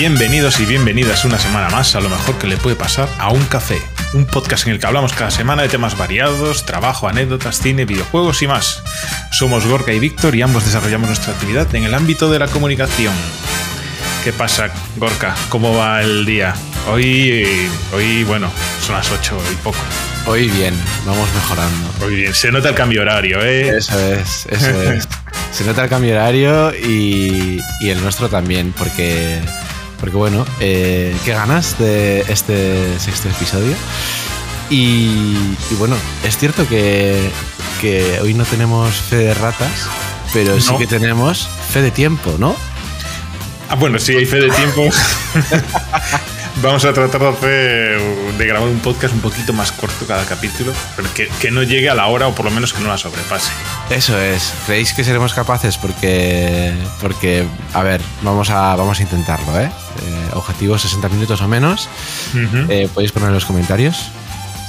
Bienvenidos y bienvenidas una semana más a lo mejor que le puede pasar a un café, un podcast en el que hablamos cada semana de temas variados, trabajo, anécdotas, cine, videojuegos y más. Somos Gorka y Víctor y ambos desarrollamos nuestra actividad en el ámbito de la comunicación. ¿Qué pasa, Gorka? ¿Cómo va el día? Hoy, hoy bueno, son las 8 y poco. Hoy bien, vamos mejorando. Hoy bien, se nota el cambio horario, ¿eh? Eso es, eso es. se nota el cambio horario y, y el nuestro también, porque porque bueno, eh, qué ganas de este sexto episodio. Y, bueno, es cierto que, hoy no tenemos fe de ratas, pero sí que tenemos fe de tiempo, ¿no? Ah, bueno, sí, hay fe de tiempo. Vamos a tratar de, hacer, de grabar un podcast un poquito más corto cada capítulo, pero que, que, no llegue a la hora o por lo menos que no la sobrepase. Eso es. ¿Creéis que seremos capaces? Porque, porque a ver, vamos a, vamos a intentarlo, ¿eh? eh objetivo 60 minutos o menos. Eh, podéis poner en los comentarios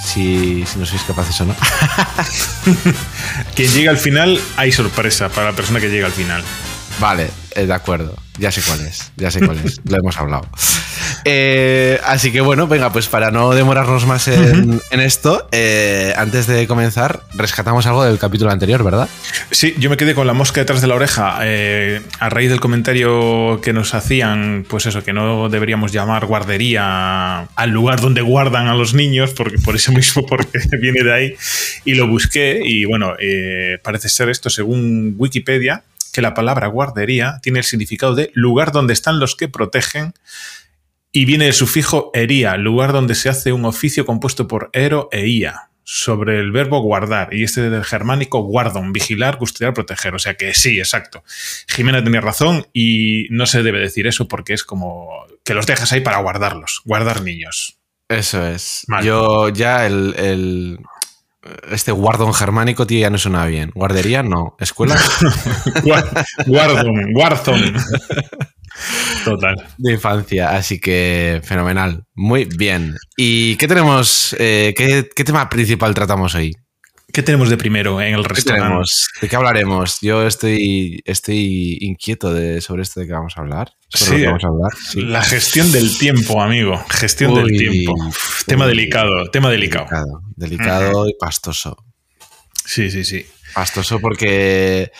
si, si no sois capaces o no. Quien llega al final, hay sorpresa para la persona que llega al final. Vale, eh, de acuerdo. Ya sé cuál es, ya sé cuál es. Lo hemos hablado. Eh, así que bueno, venga, pues para no demorarnos más en, esto, eh, antes de comenzar, rescatamos algo del capítulo anterior, ¿verdad? Sí, yo me quedé con la mosca detrás de la oreja a raíz del comentario que nos hacían, pues eso, que no deberíamos llamar guardería al lugar donde guardan a los niños, porque por eso mismo, porque viene de ahí, y lo busqué y bueno, parece ser esto según Wikipedia que la palabra guardería tiene el significado de lugar donde están los que protegen y viene el sufijo ería, lugar donde se hace un oficio compuesto por ero e ia, sobre el verbo guardar, y este del germánico guardon, vigilar, custodiar, proteger. O sea que sí, exacto. Jimena tenía razón y no se debe decir eso porque es como que los dejas ahí para guardarlos, guardar niños. Eso es. Yo ya el, este guardon germánico, tío, ya no suena bien. Guardería, no. Escuela. guardon, guardon. Total. De infancia, así que fenomenal. Muy bien. ¿Y qué tenemos? Eh, qué, tema principal tratamos hoy? ¿Qué tenemos de primero en el restaurante? ¿De qué hablaremos? Yo estoy, estoy inquieto de, sobre esto de que vamos a hablar. Sí, vamos a hablar. La gestión del tiempo, amigo. Gestión del tiempo. tema delicado, tema delicado. Delicado, y pastoso. Sí, sí, sí. Pastoso porque,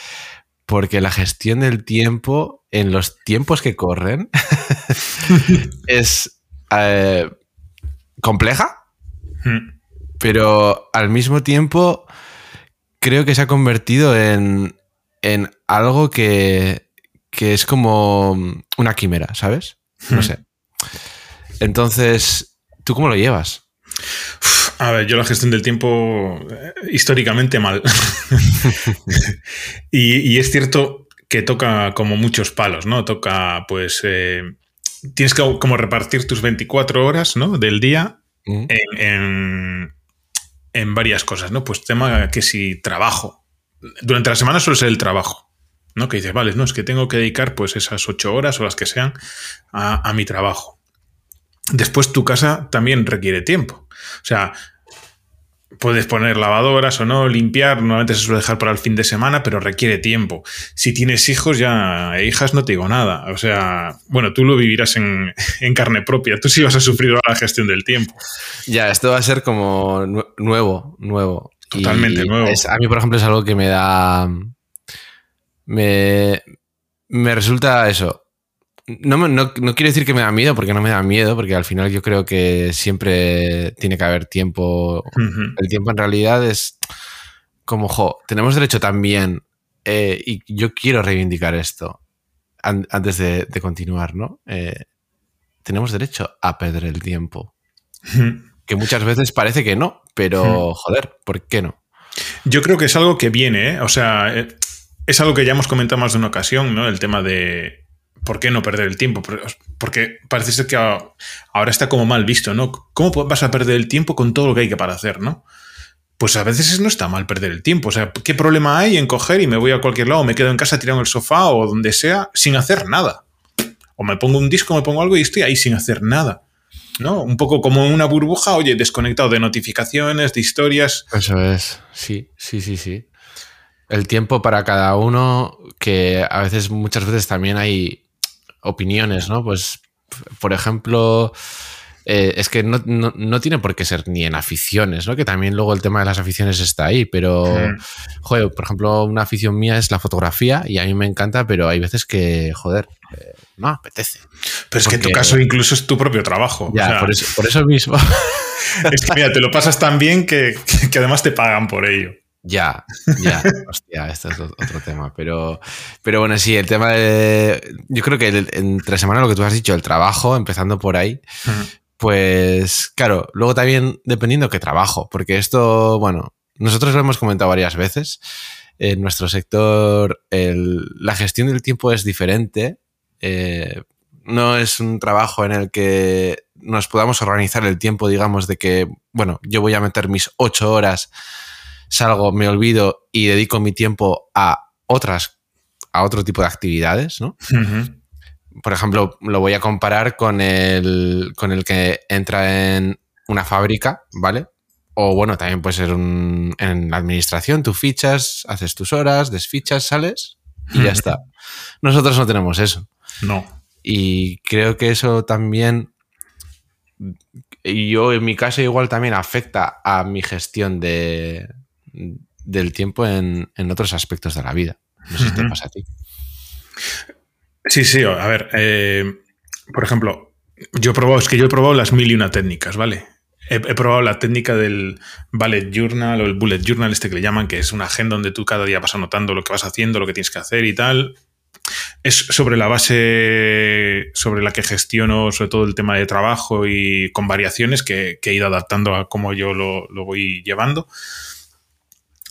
porque la gestión del tiempo en los tiempos que corren es eh, compleja, hmm. pero al mismo tiempo creo que se ha convertido en, en algo que, que es como una quimera, ¿sabes? No hmm. sé. Entonces, ¿tú cómo lo llevas? A ver, yo la gestión del tiempo eh, históricamente mal. y, es cierto que toca como muchos palos, ¿no? Toca, pues, eh, tienes que como repartir tus 24 horas, ¿no? Del día mm. en, en, varias cosas, ¿no? Pues tema que si trabajo. Durante la semana suele ser el trabajo. ¿no? Que dices, vale, no, es que tengo que dedicar pues esas ocho horas o las que sean a, mi trabajo. Después tu casa también requiere tiempo. O sea, puedes poner lavadoras o no, limpiar, normalmente se suele dejar para el fin de semana, pero requiere tiempo. Si tienes hijos ya, e hijas, no te digo nada. O sea, bueno, tú lo vivirás en, carne propia, tú sí vas a sufrir la gestión del tiempo. Ya, esto va a ser como nuevo, nuevo. Totalmente nuevo. a mí, por ejemplo, es algo que me da me, me resulta eso. No, no, quiero decir que me da miedo, porque no me da miedo, porque al final yo creo que siempre tiene que haber tiempo. El tiempo en realidad es como, jo, tenemos derecho también, eh, y yo quiero reivindicar esto antes de, continuar, ¿no? Eh, tenemos derecho a perder el tiempo. Que muchas veces parece que no, pero joder, ¿por qué no? Yo creo que es algo que viene, ¿eh? O sea, es algo que ya hemos comentado más de una ocasión, ¿no? El tema de por qué no perder el tiempo. Porque parece ser que ahora está como mal visto, ¿no? ¿Cómo vas a perder el tiempo con todo lo que hay que para hacer, ¿no? Pues a veces no está mal perder el tiempo. O sea, ¿qué problema hay en coger y me voy a cualquier lado, me quedo en casa tirado en el sofá o donde sea sin hacer nada? O me pongo un disco, me pongo algo y estoy ahí sin hacer nada. ¿No? Un poco como una burbuja, oye, desconectado de notificaciones, de historias. Eso es, sí, sí, sí, sí el tiempo para cada uno, que a veces, muchas veces también hay opiniones, ¿no? Pues por ejemplo, eh, es que no, tiene por qué ser ni en aficiones, ¿no? Que también luego el tema de las aficiones está ahí, pero, joder, por ejemplo, una afición mía es la fotografía y a mí me encanta, pero hay veces que, joder, eh, no apetece. Pero es que en tu caso incluso es tu propio trabajo. Ya, por, eso, mismo. Es que mira, te lo pasas tan bien que, que además te pagan por ello. Ya, ya, hostia, esto es otro tema. Pero, pero bueno, sí, el tema de. Yo creo que entre semana lo que tú has dicho, el trabajo, empezando por ahí, pues claro, luego también dependiendo qué trabajo, porque esto, bueno, nosotros lo hemos comentado varias veces. En nuestro sector, la gestión del tiempo es diferente. Eh, no es un trabajo en el que nos podamos organizar el tiempo, digamos, de que, bueno, yo voy a meter mis ocho horas salgo, me olvido y dedico mi tiempo a otras, a otro tipo de actividades, ¿no? Por ejemplo, lo voy a comparar con el, con el que entra en una fábrica, ¿vale? O bueno, también puede ser en la administración, tú fichas, haces tus horas, desfichas, sales y ya está. Nosotros no tenemos eso. No. Y creo que eso también, yo en mi caso igual también afecta a mi gestión de, del tiempo en, otros aspectos de la vida. No sé si te pasa a ti. Sí, sí, a ver, eh, por ejemplo, yo he probado, es que yo he probado las mil y una técnicas, ¿vale? He, probado la técnica del bullet journal o el bullet journal, este que le llaman, que es una agenda donde tú cada día vas anotando lo que vas haciendo, lo que tienes que hacer y tal. Es sobre la base sobre la que gestiono sobre todo el tema de trabajo y con variaciones que, he ido adaptando a cómo yo lo, lo voy llevando.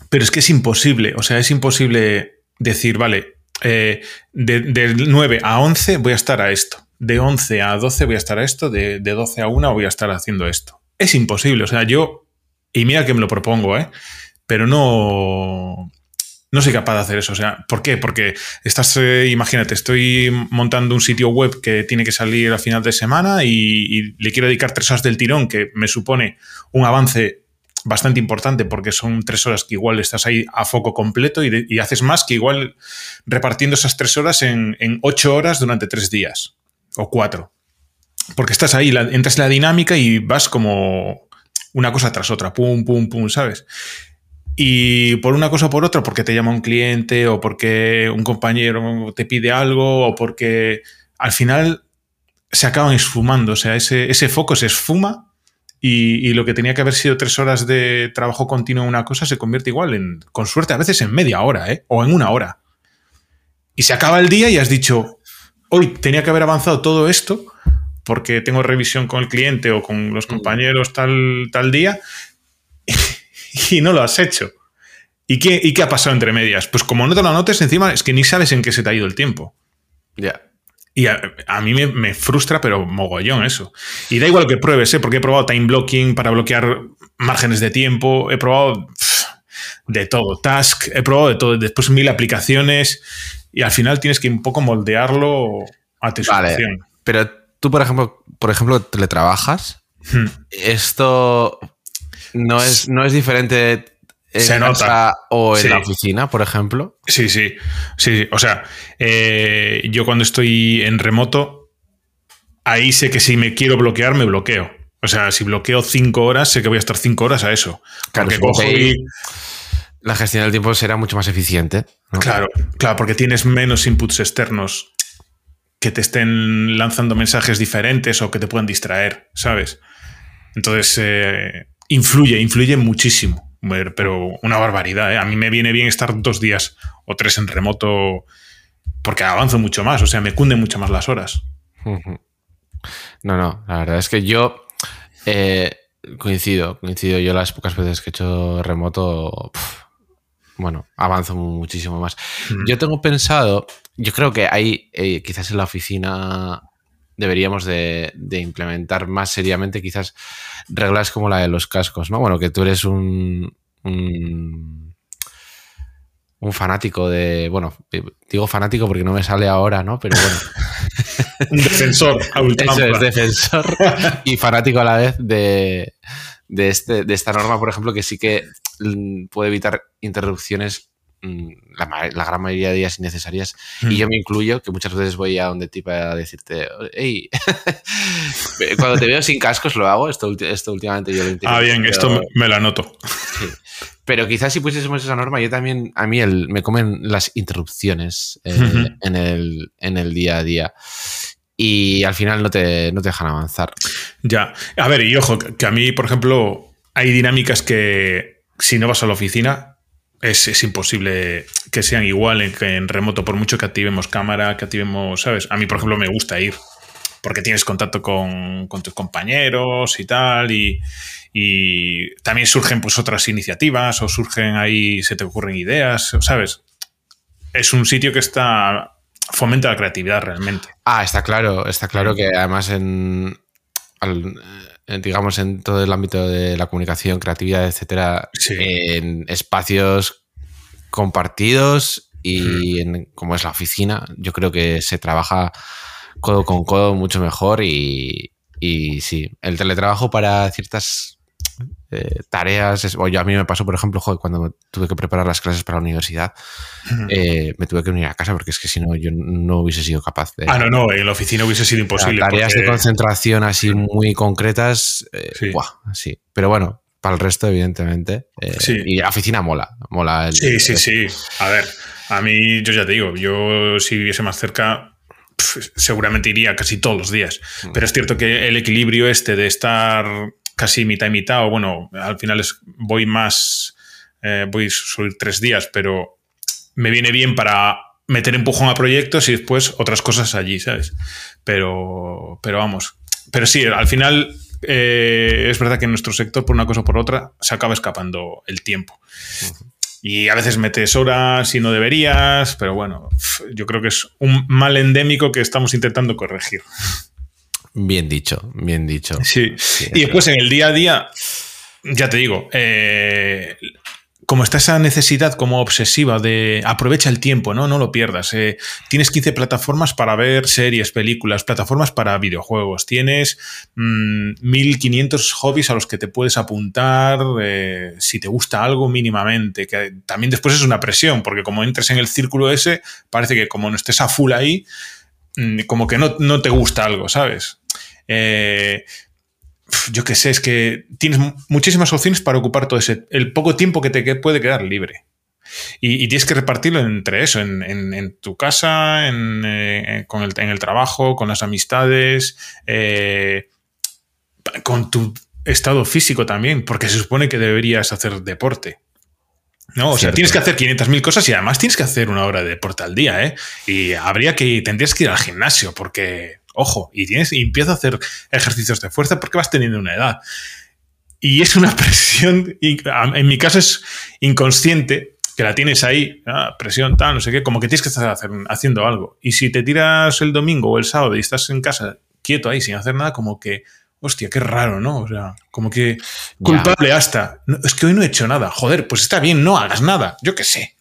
Pero es que es imposible, o sea, es imposible decir, vale, eh, de, 9 a 11 voy a estar a esto, de 11 a 12 voy a estar a esto, de, 12 a 1 voy a estar haciendo esto. Es imposible, o sea, yo, y mira que me lo propongo, ¿eh? Pero no, no soy capaz de hacer eso. O sea, ¿por qué? Porque estás, eh, imagínate, estoy montando un sitio web que tiene que salir a final de semana y, y, le quiero dedicar tres horas del tirón, que me supone un avance bastante importante porque son tres horas que igual estás ahí a foco completo y, haces más que igual repartiendo esas tres horas en, ocho horas durante tres días o cuatro. Porque estás ahí, entras en la dinámica y vas como una cosa tras otra, pum, pum, pum, ¿sabes? Y por una cosa o por otra, porque te llama un cliente o porque un compañero te pide algo o porque al final se acaban esfumando, o sea, ese, ese foco se esfuma y, lo que tenía que haber sido tres horas de trabajo continuo en una cosa se convierte igual en, con suerte, a veces en media hora, ¿eh? O en una hora. Y se acaba el día y has dicho, hoy tenía que haber avanzado todo esto porque tengo revisión con el cliente o con los mm. compañeros tal, tal día y no lo has hecho. ¿Y qué, ¿Y qué ha pasado entre medias? Pues como no te lo anotes encima, es que ni sabes en qué se te ha ido el tiempo. Ya. Y a, mí me, frustra, pero mogollón eso. Y da igual que pruebes, ¿eh? porque he probado time blocking para bloquear márgenes de tiempo, he probado de todo, task, he probado de todo, después mil aplicaciones y al final tienes que un poco moldearlo a tu vale, Pero tú, por ejemplo, por ejemplo, teletrabajas. Hmm. Esto no es, no es diferente se nota. o en la oficina, por ejemplo. Sí, sí, sí. O sea, eh, yo cuando estoy en remoto, ahí sé que si me quiero bloquear, me bloqueo. O sea, si bloqueo cinco horas, sé que voy a estar cinco horas a eso. Claro, cojo La gestión del tiempo será mucho más eficiente. Claro, claro, porque tienes menos inputs externos que te estén lanzando mensajes diferentes o que te puedan distraer, ¿sabes? Entonces, eh, influye, influye muchísimo pero una barbaridad. ¿eh? A mí me viene bien estar dos días o tres en remoto porque avanzo mucho más, o sea, me cunden mucho más las horas. No, no, la verdad es que yo eh, coincido, coincido. Yo las pocas veces que he hecho remoto, bueno, avanzo muchísimo más. Yo tengo pensado, yo creo que hay, eh, quizás en la oficina deberíamos de, implementar más seriamente quizás reglas como la de los cascos, ¿no? Bueno, que tú eres un, un, fanático de, bueno, digo fanático porque no me sale ahora, ¿no? Pero bueno. un defensor. Eso es, defensor y fanático a la vez de, de, este, de esta norma, por ejemplo, que sí que puede evitar interrupciones mm, la, gran mayoría de días innecesarias. Y hmm. yo me incluyo, que muchas veces voy a donde tipo a decirte, hey, cuando te veo sin cascos lo hago, esto, esto últimamente yo lo entiendo. Ah, bien, esto me lo anoto. Pero quizás si pusiésemos esa norma, yo también, a mí el, me comen las interrupciones eh, en, el, en el día a día y al final no te, no te dejan avanzar. Ya, a ver, y ojo, que a mí, por ejemplo, hay dinámicas que si no vas a la oficina es, imposible que sean igual en, en, remoto, por mucho que activemos cámara, que activemos, ¿sabes? A mí, por ejemplo, me gusta ir porque tienes contacto con, tus compañeros y tal, y, también surgen pues otras iniciativas o surgen ahí, se te ocurren ideas, ¿sabes? Es un sitio que está fomenta la creatividad realmente. Ah, está claro, está claro que además en, digamos, en todo el ámbito de la comunicación, creatividad, etcétera, en espacios compartidos y en, como es la oficina, yo creo que se trabaja codo con codo mucho mejor y, y sí, el teletrabajo para ciertas eh, tareas. Yo a mí me pasó, por ejemplo, cuando tuve que preparar las clases para la universidad, eh, me tuve que unir a casa porque es que si no, yo no hubiese sido capaz de. Ah, no, no, en la oficina hubiese sido imposible. tareas de concentración así muy concretas, eh, sí. Pero bueno, para el resto, evidentemente. Y la oficina mola, mola. sí, sí, sí. A ver, a mí, yo ya te digo, yo si viviese más cerca, seguramente iría casi todos los días. Mm. Pero es cierto que el equilibrio este de estar casi mitad y mitad, o bueno, al final es, voy más, eh, voy a subir tres días, pero me viene bien para meter empujón a proyectos y después otras cosas allí, ¿sabes? Pero, pero vamos, pero sí, al final eh, es verdad que en nuestro sector, por una cosa o por otra, se acaba escapando el tiempo. Y a veces metes horas y no deberías, pero bueno, yo creo que es un mal endémico que estamos intentando corregir. Bien dicho, bien dicho. Sí. y después en el día a día, ya te digo, eh, como está esa necesidad como obsesiva de aprovecha el tiempo, ¿no? No lo pierdas. Eh, tienes 15 plataformas para ver series, películas, plataformas para videojuegos. Tienes 1500 mm, hobbies a los que te puedes apuntar eh, si te gusta algo mínimamente. Que también después es una presión, porque como entres en el círculo ese, parece que como no estés a full ahí, mm, como que no, no te gusta algo, ¿sabes? Eh, yo qué sé, es que tienes muchísimas opciones para ocupar todo ese, el poco tiempo que te puede quedar libre. Y, tienes que repartirlo entre eso, en, tu casa, en, eh, con el, en el trabajo, con las amistades, eh, con tu estado físico también, porque se supone que deberías hacer deporte. No, o sea, tienes que hacer 500.000 cosas y además tienes que hacer una hora de deporte al día, ¿eh? Y habría que, tendrías que ir al gimnasio porque Ojo, y tienes y empieza a hacer ejercicios de fuerza porque vas teniendo una edad. Y es una presión, en mi caso es inconsciente, que la tienes ahí, ah, presión tal, no sé qué, como que tienes que estar haciendo algo. Y si te tiras el domingo o el sábado y estás en casa quieto ahí sin hacer nada, como que, hostia, qué raro, ¿no? O sea, como que culpable hasta. es que hoy no he hecho nada. Joder, pues está bien, no hagas nada. Yo qué sé.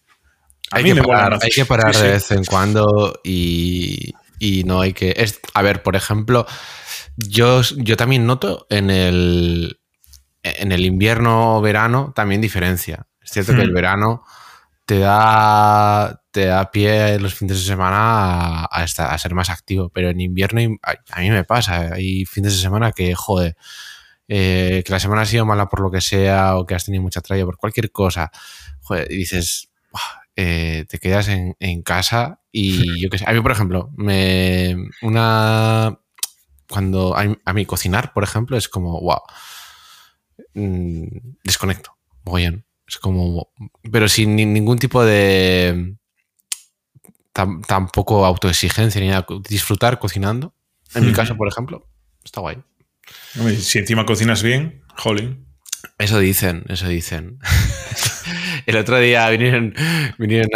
hay, que parar, hay que parar de vez en cuando y, y no hay que... Es, a ver, por ejemplo, yo, yo también noto en el, en el invierno-verano también diferencia. Es cierto que el hmm. verano te da, te da pie los fines de semana a, a, ser más activo, pero en invierno a, mí me pasa, hay fines de semana que, joder, eh, que la semana ha sido mala por lo que sea o que has tenido mucha tralla por cualquier cosa, joder, y dices, eh, te quedas en, casa y yo qué sé. A mí, por ejemplo, me. Una. Cuando a, mí cocinar, por ejemplo, es como, wow. Mm, desconecto. bien. Es como. Pero sin ningún tipo de. tampoco autoexigencia ni nada. Disfrutar cocinando. En mi caso, por ejemplo, está guay. Si encima cocinas bien, jolín. Eso dicen, eso dicen. El otro día vinieron, vinieron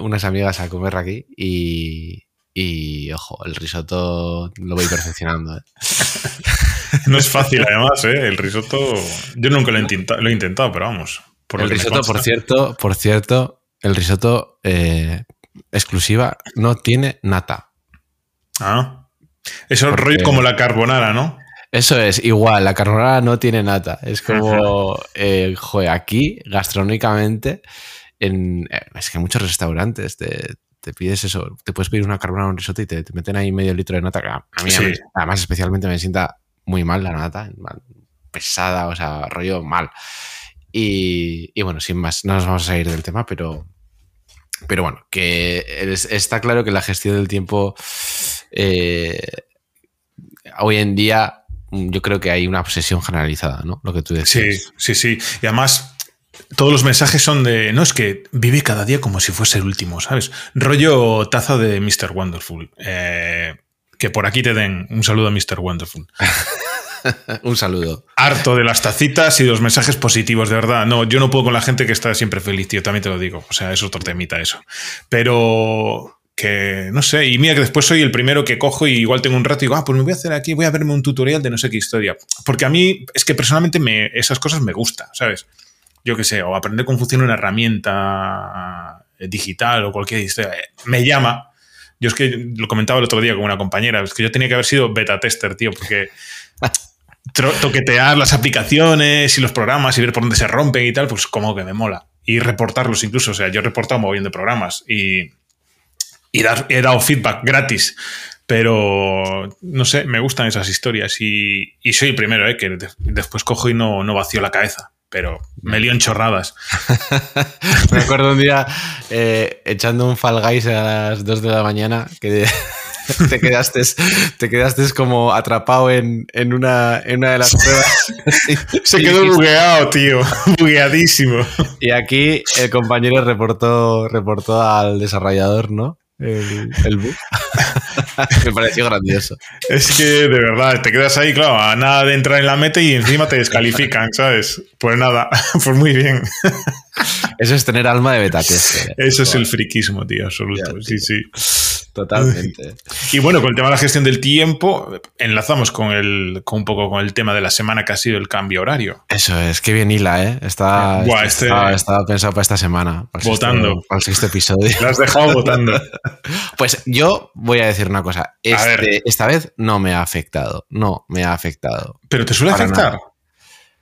unas, amigas a comer aquí y, ojo, el risotto lo voy perfeccionando. ¿eh? No es fácil además, ¿eh? El risotto, yo nunca lo he intentado, lo he intentado pero vamos. Por el risotto, por cierto, por cierto, el risotto eh, exclusiva no tiene nata. Ah. Eso es rollo como la carbonara, ¿no? Eso es, igual, la carbonara no tiene nata. Es como, eh, joder, aquí, gastronómicamente, en, eh, es que en muchos restaurantes te, te pides eso, te puedes pedir una carbonara o un risotto y te, te, meten ahí medio litro de nata. A mí, sí. además, especialmente me sienta muy mal la nata, pesada, o sea, rollo mal. Y, y, bueno, sin más, no nos vamos a salir del tema, pero, pero bueno, que es, está claro que la gestión del tiempo eh, hoy en día yo creo que hay una obsesión generalizada, ¿no? Lo que tú decías. Sí, sí, sí. Y además, todos los mensajes son de, no, es que vive cada día como si fuese el último, ¿sabes? Rollo taza de Mr. Wonderful. Eh, que por aquí te den un saludo a Mr. Wonderful. un saludo. Harto de las tacitas y los mensajes positivos, de verdad. No, yo no puedo con la gente que está siempre feliz, tío, también te lo digo. O sea, es otro temita eso. Pero que no sé, y mira que después soy el primero que cojo y igual tengo un rato y digo, ah, pues me voy a hacer aquí, voy a verme un tutorial de no sé qué historia. Porque a mí es que personalmente me, esas cosas me gustan, ¿sabes? Yo qué sé, o aprender cómo funciona una herramienta digital o cualquier historia. Me llama. Yo es que lo comentaba el otro día con una compañera, es que yo tenía que haber sido beta tester, tío, porque toquetear las aplicaciones y los programas y ver por dónde se rompen y tal, pues como que me mola. Y reportarlos incluso, o sea, yo he reportado de programas y y he dado feedback gratis. Pero no sé, me gustan esas historias y, soy el primero, ¿eh? que después cojo y no, no vacío la cabeza pero me lío en chorradas. me acuerdo un día eh, echando un Fall Guys a las 2 de la mañana que te quedaste, te quedaste como atrapado en, una, en una de las pruebas. Se quedó bugueado, tío. Bugueadísimo. Y aquí el compañero reportó, reportó al desarrollador, ¿no? El, el. Me pareció grandioso. Es que de verdad, te quedas ahí, claro, a nada de entrar en la meta y encima te descalifican, ¿sabes? Pues nada, pues muy bien. Eso es tener alma de beta tester. Eso es el friquismo, tío, absoluto. Sí, sí. Totalmente. Y bueno, con el tema de la gestión del tiempo, enlazamos con, el, con un poco con el tema de la semana que ha sido el cambio horario. Eso es, qué bien hila, ¿eh? Está, este, está, pensado para esta semana. votando. para el sexto episodio. Lo has dejado votando. pues yo voy a decir una cosa. Este, esta vez no me ha afectado. No me ha afectado. ¿Pero te suele afectar?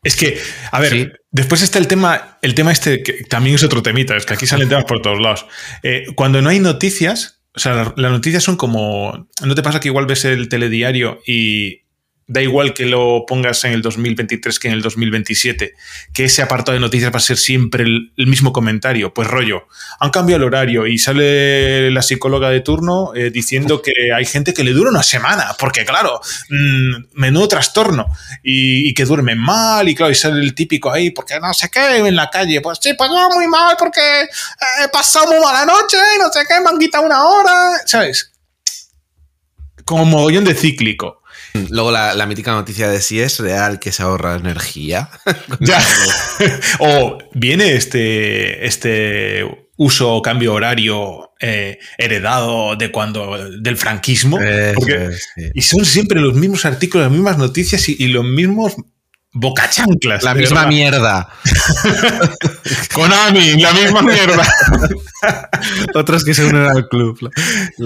Es que, a ver, después está el tema, el tema este, que también es otro temita, es que aquí salen temas por todos lados. Eh, cuando no hay noticias, o sea, las noticias son como. ¿No te pasa que igual ves el telediario y da igual que lo pongas en el 2023 que en el 2027, que ese apartado de noticias va a ser siempre el, mismo comentario. Pues rollo, han cambiado el horario y sale la psicóloga de turno eh, diciendo que hay gente que le dura una semana, porque claro, mmm, menudo trastorno y, que duermen mal y claro, y sale el típico ahí, porque no sé qué, en la calle, pues sí, pues va muy mal porque he pasado muy mala noche y no sé qué, me han quitado una hora, ¿sabes? Como mogollón de cíclico. Luego la, mítica noticia de si es real que se ahorra energía. ya. o viene este, este uso o cambio horario eh, heredado de cuando del franquismo. Y son siempre los mismos artículos, las mismas noticias y, y los mismos Bocachanclas. La misma mierda. Konami, la misma mierda. Otros que se unen al club.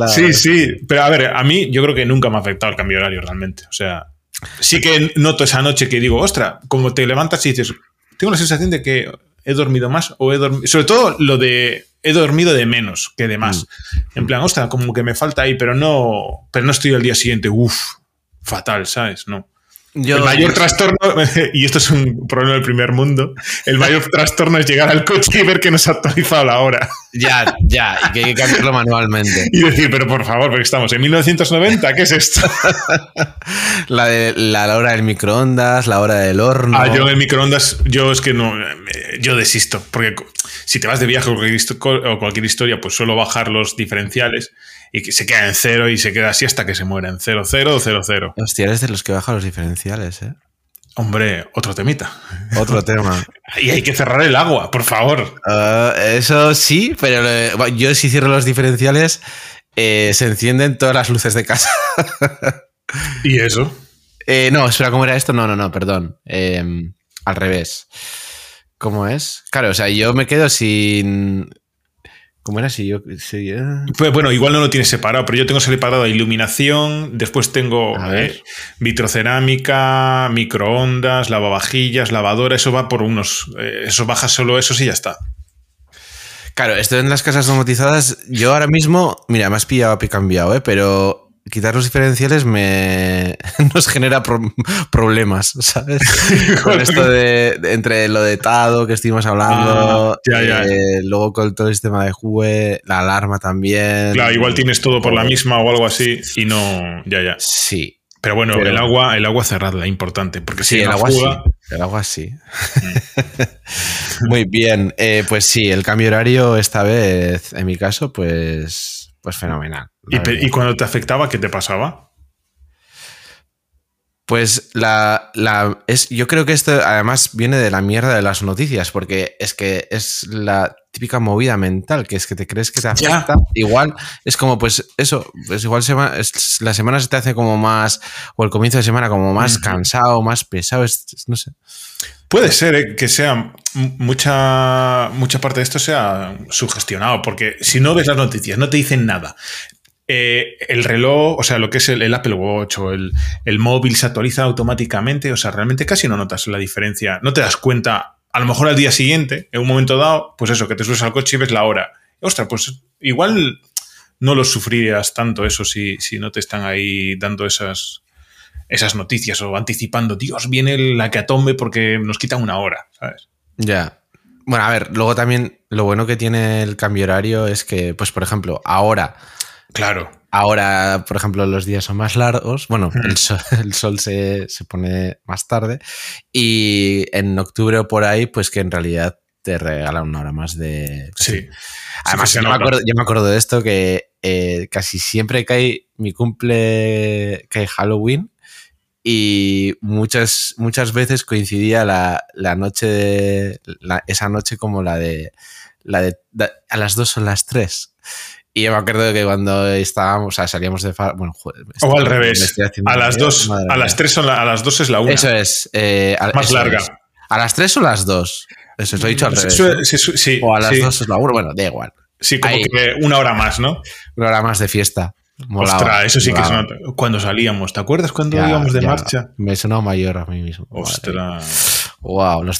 Sí, sí. Pero a ver, a mí yo creo que nunca me ha afectado el cambio horario realmente. O sea, sí que noto esa noche que digo, ostra, como te levantas y dices, tengo la sensación de que he dormido más o he dormido. Sobre todo lo de he dormido de menos que de más. Mm. En plan, ostra, como que me falta ahí, pero no, pero no estoy al día siguiente, uff, fatal, ¿sabes? No el mayor trastorno, y esto es un problema del primer mundo, el mayor trastorno es llegar al coche y ver que no se ha actualizado la hora. Ya, ya, y que hay que cambiarlo manualmente. Y decir, pero por favor, porque estamos en 1990, ¿qué es esto? La de la, hora del microondas, la hora del horno. Ah, yo en el microondas, yo es que no, yo desisto, porque si te vas de viaje o cualquier historia, pues suelo bajar los diferenciales y que se queda en cero y se queda así hasta que se muere en cero, cero, cero, cero. Hostia, eres de los que baja los diferenciales, ¿eh? Hombre, otro temita. Otro tema. y hay que cerrar el agua, por favor. Ah, eso sí, pero eh, yo si cierro los diferenciales, eh, se encienden todas las luces de casa. ¿Y eso? Eh, no, espera, ¿cómo era esto? No, no, no, perdón. Em, al revés. ¿Cómo es? Claro, o sea, yo me quedo sin. ¿Cómo era? Si yo, Pues bueno, igual no lo tienes separado, pero yo tengo separado iluminación, después tengo eh, vitrocerámica, microondas, lavavajillas, lavadora, eso va por unos. Eh, eso baja solo eso y ya está. Claro, estoy en las casas domotizadas. Yo ahora mismo, mira, me has pillado a cambiado, ¿eh? pero quitar los diferenciales me nos genera problemas, ¿sabes? con esto de, entre lo de Tado que estuvimos hablando, ah, eh, luego con todo el sistema de jugue, la alarma también. Claro, igual tienes todo por la misma o algo así y no, ya, ya. Sí. Pero bueno, el agua, el agua cerrada, importante, porque si el agua sí. El agua sí. Muy bien, eh, pues sí, el cambio horario esta vez, en mi caso, pues, pues fenomenal. ¿Y, cuando te afectaba, qué te pasaba? Pues la, es, yo creo que esto además viene de la mierda de las noticias, porque es que es la típica movida mental, que es que te crees que te afecta. Igual es como, pues eso, pues igual la semana se te hace como más, o el comienzo de semana como más cansado, más pesado, no sé. Puede ser eh, que sea mucha, mucha parte de esto sea sugestionado, porque si no ves las noticias, no te dicen nada, eh, el reloj, o sea, lo que es el, Apple Watch o el, móvil se actualiza automáticamente, o sea, realmente casi no notas la diferencia, no te das cuenta, a lo mejor al día siguiente, en un momento dado, pues eso, que te subes al coche y ves la hora. Ostras, pues igual no lo sufrirías tanto eso si, si no te están ahí dando esas, esas noticias o anticipando, Dios, viene la que atome porque nos quitan una hora, ¿sabes? Ya. Bueno, a ver, luego también lo bueno que tiene el cambio horario es que, pues por ejemplo, ahora Claro. Ahora, por ejemplo, los días son más largos. Bueno, el sol, se, pone más tarde. Y en octubre o por ahí, pues que en realidad te regalan una hora más de. Sí. Además, yo, me acuerdo, de esto que eh, casi siempre cae mi cumple, cae Halloween. Y muchas, muchas veces coincidía la, noche de, esa noche como la de, la de, a las dos o las tres. Y yo me acuerdo que cuando estábamos, o sea, salíamos de bueno, o al revés. A las dos, a las tres a las dos es la una. Eso es. Eh, Más larga. A las tres o las dos. Eso lo he dicho al revés. Sí, o a las dos es la una. Bueno, da igual. Sí, como que una hora más, ¿no? Una hora más de fiesta. Ostras, eso sí que es Cuando salíamos, ¿te acuerdas cuando íbamos de marcha? Me he sonado mayor a mí mismo. Ostras. Wow, no,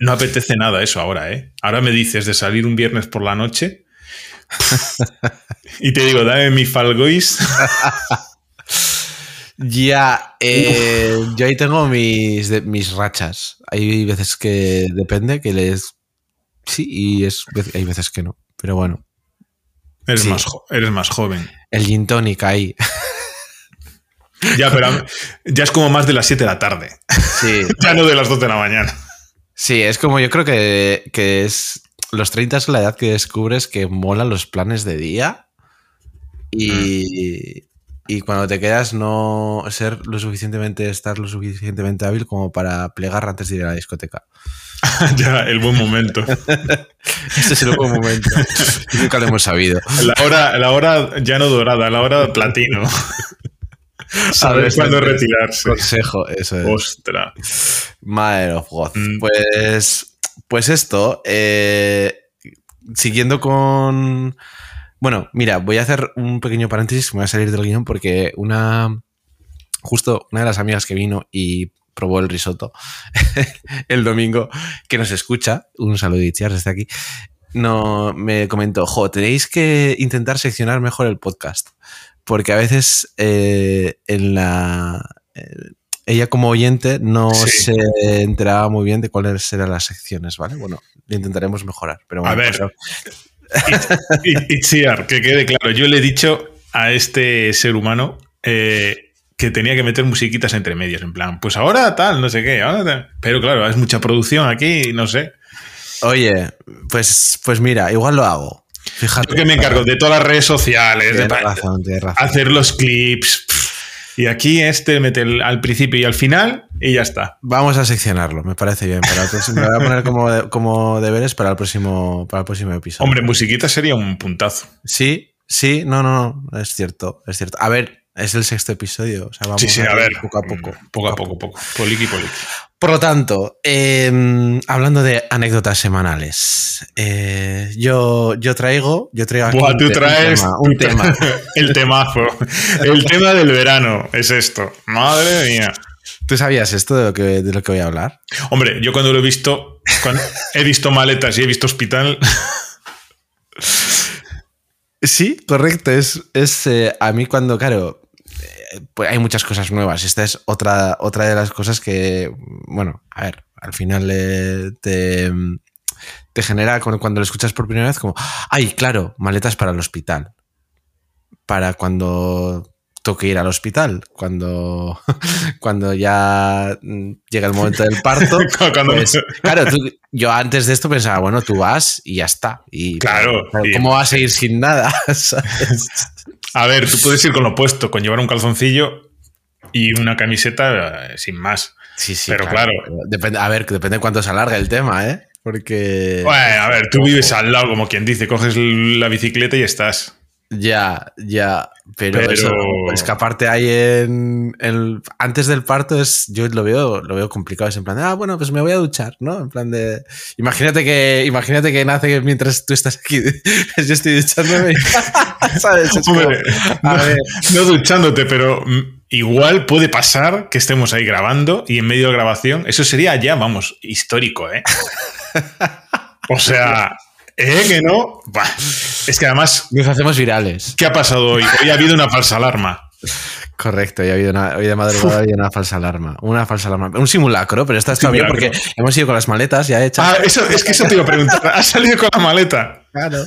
no apetece nada eso ahora, ¿eh? Ahora me dices de salir un viernes por la noche y te digo, dame mi Falgois. ya, eh, yo ahí tengo mis, mis rachas. Hay veces que depende, que les... Sí, y es, hay veces que no, pero bueno. Eres, más, eres más joven. El gin tonic ahí. Ya, pero ya es como más de las 7 de la tarde. Sí. ya no de las 2 de la mañana. Sí, es como yo creo que, que es los 30 es la edad que descubres que molan los planes de día y, y, cuando te quedas no ser lo suficientemente, estar lo suficientemente hábil como para plegar antes de ir a la discoteca. ya, el buen momento. este es el buen momento. Nunca lo hemos sabido. La hora, la hora ya no dorada, la hora platino. Sabes cuándo retirarse. Consejo, eso es. Ostras. Mother of God. Mm. Pues pues esto, eh, siguiendo con... Bueno, mira, voy a hacer un pequeño paréntesis, me voy a salir del guion porque una... Justo una de las amigas que vino y probó el risotto el domingo, que nos escucha, un saludito desde aquí, no, me comentó, jo, tenéis que intentar seccionar mejor el podcast, porque a veces eh, en la... Eh, ella como oyente no se enteraba muy bien de cuáles eran las secciones, ¿vale? Bueno, lo intentaremos mejorar. Pero a ver, que quede claro, yo le he dicho a este ser humano eh, que tenía que meter musiquitas entre medias, en plan, pues ahora tal, no sé qué, pero claro, es mucha producción aquí, no sé. Oye, pues, pues mira, igual lo hago. Fíjate. Yo que me encargo de todas las redes sociales, de hacer los clips. Y aquí este mete al principio y al final y ya está. Vamos a seccionarlo, me parece bien. Para me voy a poner como, como, deberes para el, próximo, para el próximo episodio. Hombre, musiquita sería un puntazo. Sí, sí, no, no, no, es cierto, es cierto. A ver, es el sexto episodio. O sea, vamos sí, sí, a, ver. Poco a poco. Poco a poco, poco. Poliqui, poliqui. Por lo tanto, em, hablando de anécdotas semanales, eh, yo, yo traigo, yo traigo aquí tú traes un tema, el temazo, el tema del verano es esto. Madre mía. ¿Tú sabías esto de lo que, de lo que voy a hablar? Hombre, yo cuando lo he visto, he visto maletas y he visto hospital. Sí, correcto. Es, es eh, a mí cuando, claro, pues hay muchas cosas nuevas. Esta es otra, otra de las cosas que, bueno, a ver, al final eh, te, te genera cuando, lo escuchas por primera vez como, ay, claro, maletas para el hospital. Para cuando toque ir al hospital, cuando, cuando ya llega el momento del parto. Pues, claro, yo antes de esto pensaba, bueno, tú vas y ya está. Y, claro. ¿Cómo vas a ir sin nada? A ver, tú puedes ir con lo puesto, con llevar un calzoncillo y una camiseta eh, sin más. Sí, sí. Pero claro. Depende, a ver, depende de cuánto se alarga el tema, ¿eh? Porque. Bueno, a ver, tú vives al lado, como quien dice, coges la bicicleta y estás. Ya, ya, pero, Eso, escaparte ahí en, antes del parto es yo lo veo lo veo complicado es en plan de, ah bueno pues me voy a duchar no en plan de imagínate que imagínate que nace mientras tú estás aquí yo estoy duchándome sabes no, duchándote pero igual puede pasar que estemos ahí grabando y en medio de grabación eso sería ya vamos histórico eh o sea ¿Eh? Que no. Es que además. Nos hacemos virales. ¿Qué ha pasado hoy? Hoy ha habido una falsa alarma. Correcto, hoy, ha habido una, hoy de madrugada había una falsa alarma. Una falsa alarma. Un simulacro, pero está, está bien porque hemos ido con las maletas ya hechas. Ah, eso, es que eso te iba a preguntar. ¿Has salido con la maleta? Claro.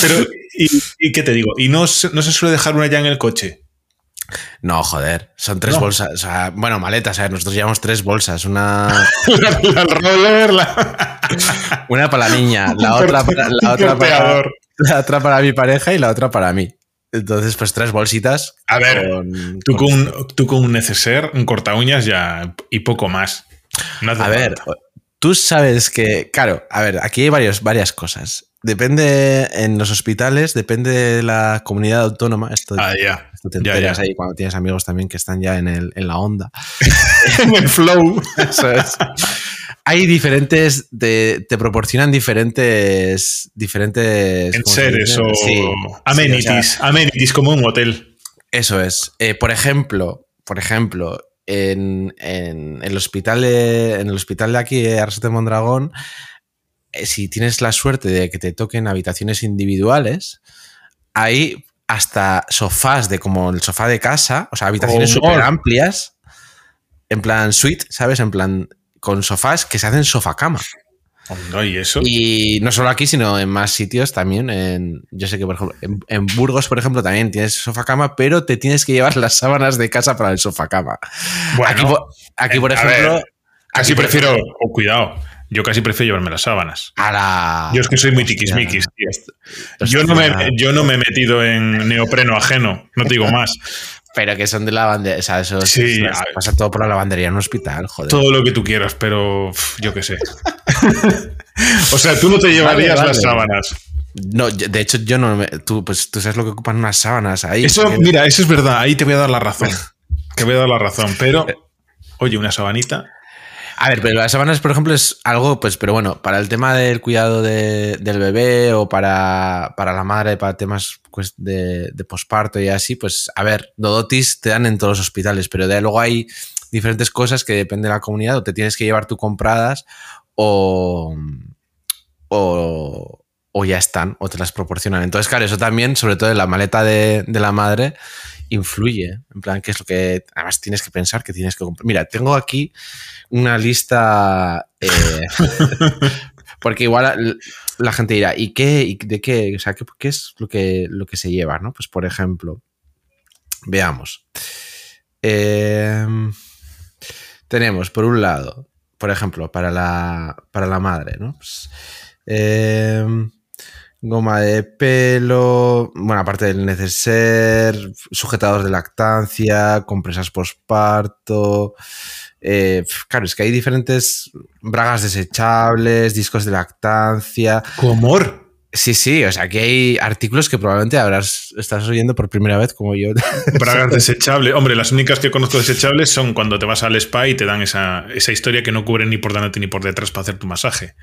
Pero, ¿y, qué te digo? ¿Y no, no se suele dejar una ya en el coche? No, joder, son tres bolsas. O sea, bueno, maletas, a ver, nosotros llevamos tres bolsas. Una. la, roller, Una para la niña, la otra para, la otra para, la otra para mi pareja y la otra para mí. Entonces, pues tres bolsitas. A ver, tú, con, un, tú con un neceser, un corta uñas ya y poco más. a ver, tú sabes que, claro, a ver, aquí hay varios, varias cosas. Depende en los hospitales, depende de la comunidad autónoma. Esto, ah, ya. te enteras ahí cuando tienes amigos también que están ya en, el, en la onda. en el flow. Eso es. Hay diferentes, te, te proporcionan diferentes. diferentes seres o amenities. amenities como un hotel. Eso es. Eh, por ejemplo, por ejemplo, en, en, el hospital de, en el hospital de aquí, Arrasate de Mondragón, si tienes la suerte de que te toquen habitaciones individuales, hay hasta sofás de como el sofá de casa, o sea, habitaciones súper amplias, en plan suite, ¿sabes? En plan con sofás que se hacen sofá-cama. No, ¿y eso? Y no solo aquí, sino en más sitios también. En, yo sé que, por ejemplo, en, Burgos, por ejemplo, también tienes sofá-cama, pero te tienes que llevar las sábanas de casa para el sofá-cama. Bueno, aquí, por ejemplo. casi prefiero. Oh, cuidado. Yo casi prefiero llevarme las sábanas. Yo es que soy muy tiquismiquis, Yo no, me, yo no me he metido en neopreno ajeno, no te digo más. Pero que son de lavandería, o sea, eso sí, pasa todo por la lavandería en un hospital, joder. Todo lo que tú quieras, pero yo qué sé. o sea, tú no te llevarías las sábanas. No, de hecho, yo no. tú, pues, tú sabes lo que ocupan unas sábanas ahí. Eso, mira, eso es verdad. Ahí te voy a dar la razón. te voy a dar la razón. Pero, oye, una sabanita. A ver, pero las sábanas, por ejemplo, es algo, pues, pero bueno, para el tema del cuidado del bebé o para, la madre, para temas pues, de, posparto y así, pues, a ver, Dodotis te dan en todos los hospitales, pero de luego hay diferentes cosas que depende de la comunidad o te tienes que llevar tú compradas o, o, o ya están o te las proporcionan. Entonces, claro, eso también, sobre todo en la maleta de, de la madre, influye. En plan, ¿qué es lo que además tienes que pensar que tienes que comprar? Mira, tengo aquí una lista. Eh, porque igual la, gente dirá, ¿y qué? ¿De qué? O sea, ¿qué, es lo que, lo que se lleva? ¿no? Pues por ejemplo, veamos. Em, tenemos, por un lado, por ejemplo, para la, para la madre, ¿no? Em, goma de pelo, bueno, aparte del neceser, sujetadores de lactancia, compresas posparto. Eh, claro, es que hay diferentes bragas desechables, discos de lactancia. ¿Comor? Sí, sí, o sea, aquí hay artículos que probablemente habrás, estás oyendo por primera vez como yo. Bragas desechables. Hombre, las únicas que conozco desechables son cuando te vas al spa y te dan esa, esa historia que no cubre ni por delante ni por detrás para hacer tu masaje.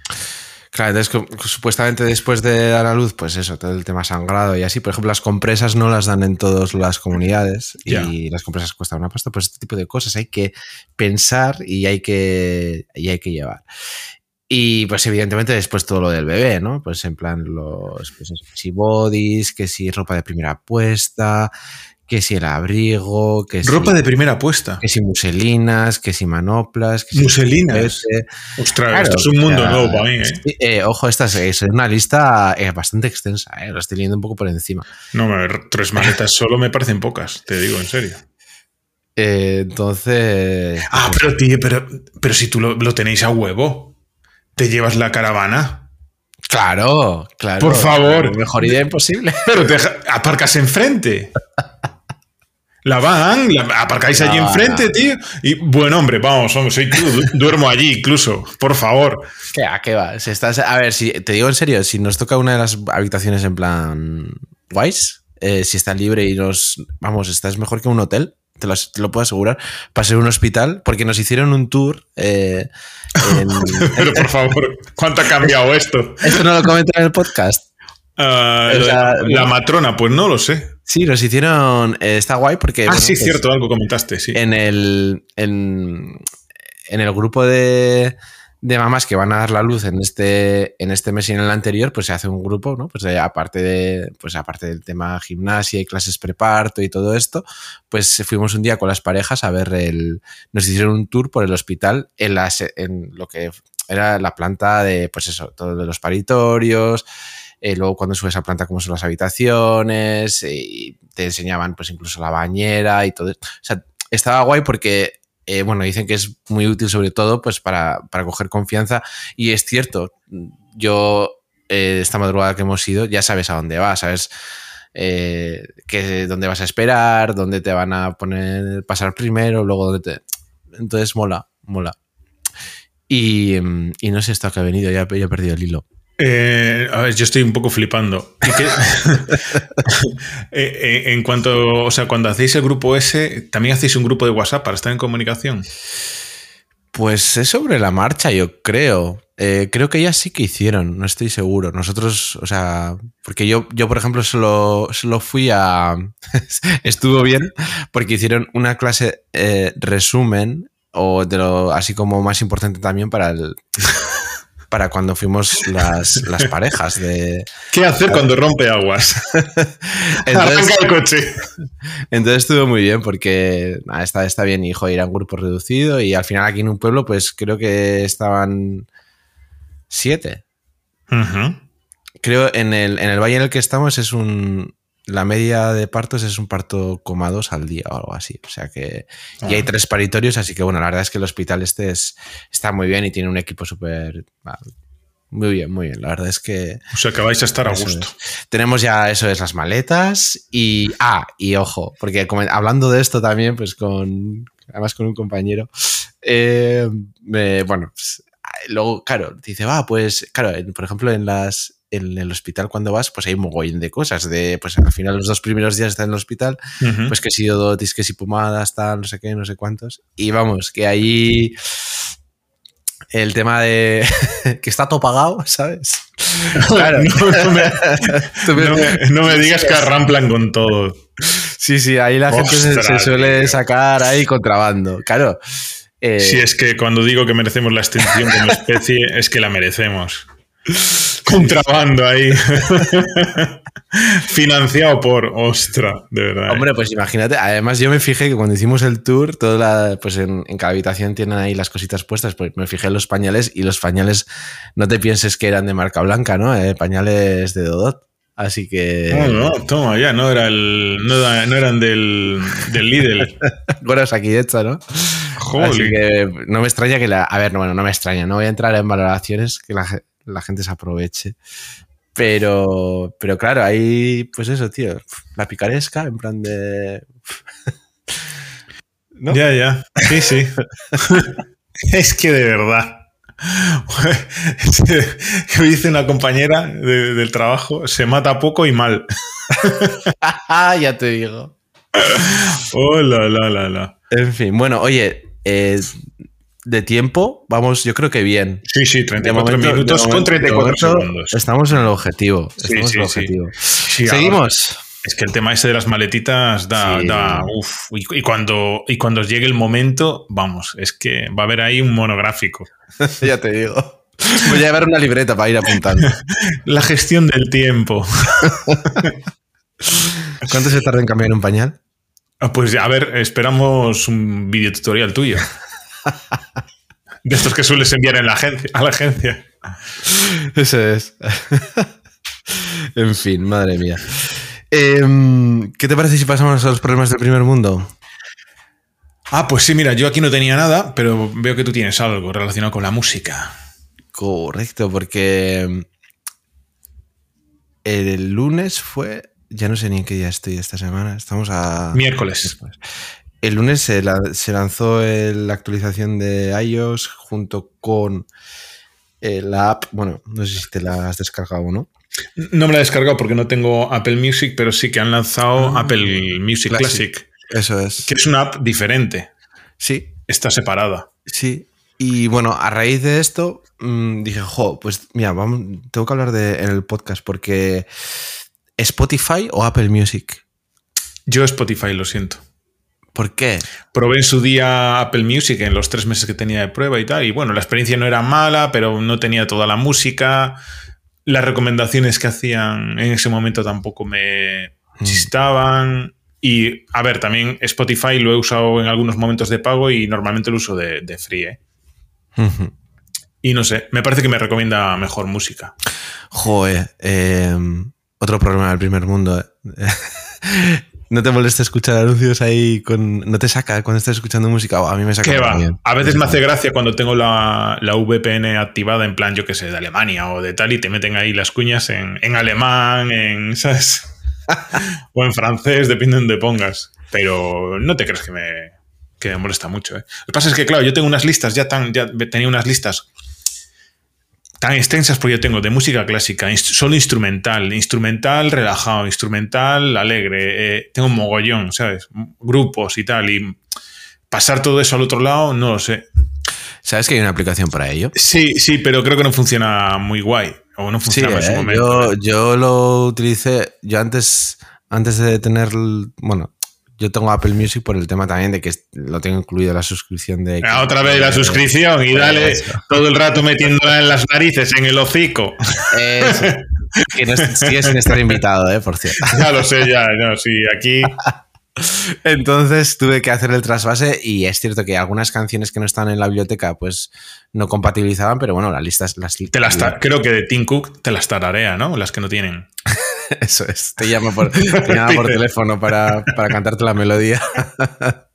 Claro, entonces supuestamente después de dar a luz, pues eso, todo el tema sangrado y así. Por ejemplo, las compresas no las dan en todas las comunidades y las compresas cuestan una pasta. Pues este tipo de cosas hay que pensar y hay que, y hay que llevar. Y pues evidentemente después todo lo del bebé, ¿no? Pues en plan los pues, que si bodies, que si ropa de primera puesta, que si el abrigo, que si... Ropa de primera puesta. Que si muselinas, que si manoplas. Que muselinas. Ostras, esto es un mundo nuevo para mí. ¿eh? ¿eh? ojo, esta es, una lista eh, bastante extensa, ¿eh? lo estoy leyendo un poco por encima. No, tres maletas solo me parecen pocas, te digo, en serio. Eh, entonces... Ah, pero tío, pero, pero si tú lo tenéis a huevo te llevas la caravana. Claro, claro. Por favor. Mejor idea imposible. Pero te aparcas enfrente. La van, aparcáis allí enfrente, tío. Y buen hombre, vamos, vamos, soy tú, duermo allí incluso, por favor. ¿Qué va? ¿Qué va? Si estás, a ver, si te digo en serio, si nos toca una de las habitaciones en plan guays, eh, si está libre y nos, vamos, estás mejor que un hotel, te lo, puedo asegurar, para ser un hospital, porque nos hicieron un tour. Eh, Pero por favor, ¿cuánto ha cambiado esto? Esto no lo comenta en el podcast. Ah, la, matrona, pues no lo sé. Sí, nos hicieron. Eh, está guay porque. Ah, sí, pues cierto, algo comentaste, sí. En el. En, en el grupo de de mamás que van a dar la luz en este, en este mes y en el anterior, pues se hace un grupo, ¿no? Pues aparte de, pues aparte del tema gimnasia y clases preparto y todo esto, pues fuimos un día con las parejas a ver el, nos hicieron un tour por el hospital en las, en lo que era la planta de, pues eso, todo de los paritorios, eh, luego cuando subes a planta cómo son las habitaciones, y te enseñaban pues incluso la bañera y todo. O sea, estaba guay porque eh, bueno, dicen que es muy útil sobre todo pues para, coger confianza y es cierto, yo eh, esta madrugada que hemos ido ya sabes a dónde vas, sabes eh, que, dónde vas a esperar, dónde te van a poner pasar primero, luego dónde te... Entonces mola, mola. Y, y no sé esto que ha venido, ya, ya he perdido el hilo. Eh, a ver, yo estoy un poco flipando. Eh, eh, en cuanto, o sea, cuando hacéis el grupo ese, ¿también hacéis un grupo de WhatsApp para estar en comunicación? Pues es sobre la marcha, yo creo. creo que ellas sí que hicieron, no estoy seguro. Nosotros, o sea, porque yo, yo por ejemplo, solo, solo fui a. Estuvo bien, porque hicieron una clase resumen, o de lo así como más importante también para el para cuando fuimos las, parejas de... ¿Qué hacer cuando rompe aguas? entonces, el coche. Entonces estuvo muy bien porque está, está bien, hijo, ir a un grupo reducido y al final aquí en un pueblo pues creo que estaban siete. Creo en el, en el valle en el que estamos es un, la media de partos es un parto coma dos al día o algo así. O sea que. Y hay ah. tres paritorios, así que bueno, la verdad es que el hospital este está muy bien y tiene un equipo súper. Muy bien, muy bien. La verdad es que. O sea que vais a estar a gusto. Tenemos ya eso es las maletas y. Ah, y ojo, porque hablando de esto también, pues con. Además con un compañero. Eh, bueno, pues, luego, claro, dice, va, pues, claro, por ejemplo, en las, en el hospital cuando vas, pues hay un mogollón de cosas. De, pues al final los dos primeros días estás en el hospital, pues que si odotis, que si pomadas, tal, no sé qué, no sé cuántos. Y vamos, que ahí el tema de que está todo pagado, ¿sabes? Claro. no, me, digas que arramplan con todo. Sí, sí, ahí la gente se, suele sacar ahí contrabando. Claro. Eh, si es que cuando digo que merecemos la extinción como especie, es que la merecemos. Contrabando ahí. Financiado por Ostra, de verdad. Hombre, pues imagínate. Además, yo me fijé que cuando hicimos el tour, toda pues en, cada habitación tienen ahí las cositas puestas. Pues me fijé en los pañales y los pañales, no te pienses que eran de marca blanca, ¿no? Eh, pañales de Dodot. Así que. No, no, toma, ya, no, era el, no, eran del, del Lidl. bueno, aquí hecho, ¿no? Joder. Así que no me extraña que la. A ver, no, bueno, no me extraña, no voy a entrar en valoraciones que la, la gente se aproveche. Pero, pero claro, ahí, pues eso, tío, la picaresca, en plan de. Ya, ya. Sí, sí. es que de verdad. que dice una compañera del trabajo, se mata poco y mal. ya te digo. Oh, la, la, la, la. En fin, bueno, oye, eh, de tiempo, vamos, yo creo que bien. Sí, sí, 34 minutos con 34 segundos. Estamos en el objetivo. Estamos en el objetivo. Seguimos. Es que el tema ese de las maletitas da, da uf, y, cuando, y cuando llegue el momento, vamos, es que va a haber ahí un monográfico. ya te digo. Voy a llevar una libreta para ir apuntando. La gestión del tiempo. ¿Cuánto se tarda en cambiar un pañal? Ah, pues a ver, esperamos un video tutorial tuyo. De estos que sueles enviar en la agencia, a la agencia. Eso es. en fin, madre mía. Em, ¿Qué te parece si pasamos a los problemas del primer mundo? Ah, pues sí, mira, yo aquí no tenía nada, pero veo que tú tienes algo relacionado con la música. Correcto, porque em, el lunes fue, ya no sé ni en qué día estoy esta semana, estamos a... Miércoles. El lunes se, lanzó la actualización de iOS junto con eh, la app, bueno, no sé si te la has descargado o no. No me la he descargado porque no tengo Apple Music, pero sí que han lanzado ah, Apple Music Classic. Eso es. Que es una app diferente. Sí. Está separada. Sí. Y bueno, a raíz de esto mm, dije, jo, pues mira, vamos, tengo que hablar de, en el podcast porque Spotify o Apple Music. Yo Spotify, lo siento. ¿Por qué? Probé en su día Apple Music en los tres meses que tenía de prueba y tal. Y bueno, la experiencia no era mala, pero no tenía toda la música. Las recomendaciones que hacían en ese momento tampoco me mm. chistaban. Y a ver, también Spotify lo he usado en algunos momentos de pago y normalmente lo uso de, free. ¿eh? Y no sé, me parece que me recomienda mejor música. Joder, em, otro problema del primer mundo. ¿No te molesta escuchar anuncios ahí con. ¿No te saca cuando estás escuchando música? a mí me saca. ¿Qué va? A veces me hace gracia cuando tengo la, VPN activada en plan, yo qué sé, de Alemania o de tal, y te meten ahí las cuñas en, en alemán, en. ¿Sabes? o en francés, depende de donde pongas. Pero no te crees que me, que me molesta mucho. ¿eh? Lo que pasa es que, claro, yo tengo unas listas, ya, tan, ya tenía unas listas tan extensas porque yo tengo de música clásica, solo instrumental, instrumental relajado, instrumental alegre, eh, tengo un mogollón, ¿sabes? Grupos y tal, y pasar todo eso al otro lado, no lo sé. ¿Sabes que hay una aplicación para ello? Sí, sí, pero creo que no funciona muy guay. O no funciona en su eh, momento. Yo, yo, lo utilicé, yo antes, antes de tener, bueno, yo tengo Apple Music por el tema también de que lo tengo incluido la suscripción de... Ah, otra vez la suscripción y dale todo el rato metiéndola en las narices, en el hocico. que no sigues sin estar invitado, ¿eh? por cierto. Ya lo sé, ya, no, sí, aquí... Entonces tuve que hacer el trasvase y es cierto que algunas canciones que no están en la biblioteca pues no compatibilizaban, pero bueno, las listas... Las, te las creo que de Tim Cook te las tararea, ¿no? Las que no tienen. Eso es. Te llama por, por teléfono para, cantarte la melodía.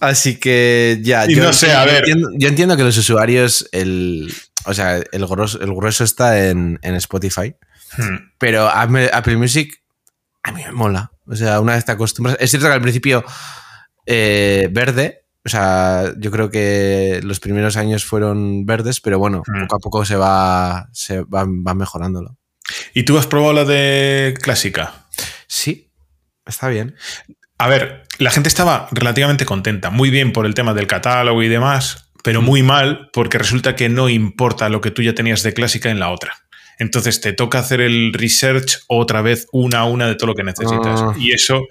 Así que ya. yo, no sé, a ver. Entiendo, yo entiendo que los usuarios, el, o sea, el grueso, el grueso está en, Spotify. Hmm. Pero Apple Music a mí me mola. O sea, una vez te acostumbras. Es cierto que al principio eh, verde, o sea, yo creo que los primeros años fueron verdes, pero bueno, mm. poco a poco se va, se va, mejorándolo. ¿Y tú has probado la de clásica? Sí, está bien. A ver, la gente estaba relativamente contenta, muy bien por el tema del catálogo y demás, pero mm. muy mal porque resulta que no importa lo que tú ya tenías de clásica en la otra. Entonces te toca hacer el research otra vez una a una de todo lo que necesitas. Ah. Y eso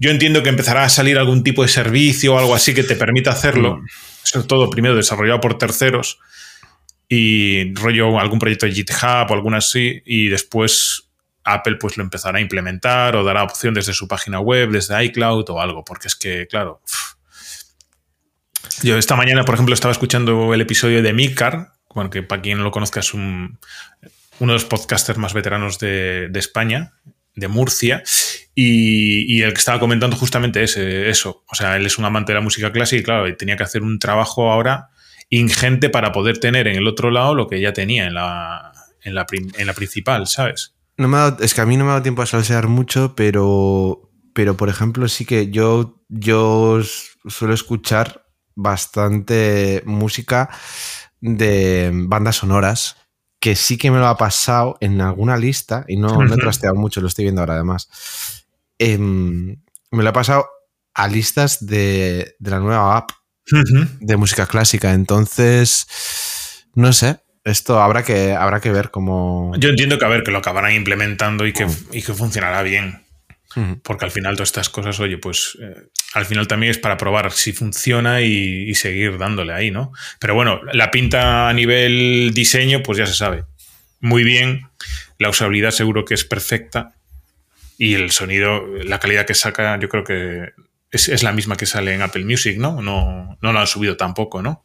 yo entiendo que empezará a salir algún tipo de servicio o algo así que te permita hacerlo, mm. sobre todo primero desarrollado por terceros y rollo algún proyecto de GitHub o alguna así y después Apple pues lo empezará a implementar o dará opción desde su página web, desde iCloud o algo, porque es que, claro, yo esta mañana, por ejemplo, estaba escuchando el episodio de Milcar, bueno, que para quien no lo conozca es un, uno de los podcasters más veteranos de, de España, de Murcia, y, el que estaba comentando justamente es eso. O sea, él es un amante de la música clásica y claro, tenía que hacer un trabajo ahora ingente para poder tener en el otro lado lo que ya tenía en la, en la, principal, ¿sabes? No me es que a mí no me ha dado tiempo a salsear mucho, pero, pero por ejemplo, sí que yo, yo suelo escuchar bastante música de bandas sonoras que sí que me lo ha pasado en alguna lista y no, no he trasteado mucho, lo estoy viendo ahora además Em, me lo he pasado a listas de, la nueva app de música clásica. Entonces, no sé. Esto habrá que, habrá que ver cómo. Yo entiendo que a ver, que lo acabarán implementando y que, mm. y que funcionará bien. Porque al final todas estas cosas, oye, pues eh, al final también es para probar si funciona y, seguir dándole ahí, ¿no? Pero bueno, la pinta a nivel diseño, pues ya se sabe. Muy bien, la usabilidad seguro que es perfecta y el sonido, la calidad que saca, yo creo que es, la misma que sale en Apple Music, ¿no? No, no lo han subido tampoco, ¿no?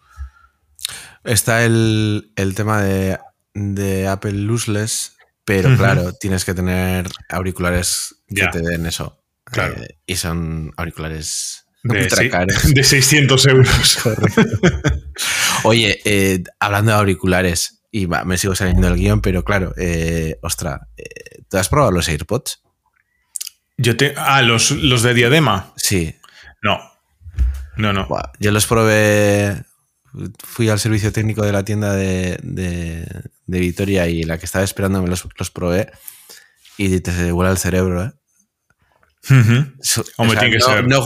Está el, tema de, de Apple Lossless, pero claro, tienes que tener auriculares que te den eso. Claro. Eh, y son auriculares de, de 600 euros. Oye, eh, hablando de auriculares, y me sigo saliendo del guion, pero claro, eh, ostra, eh, ¿tú has probado los AirPods? Yo te. Ah, los, los de diadema. Sí. No. No, no. yo los probé. Fui al servicio técnico de la tienda de, de, Vitoria y la que estaba esperando me los, los probé y te se vuela el cerebro, ¿eh?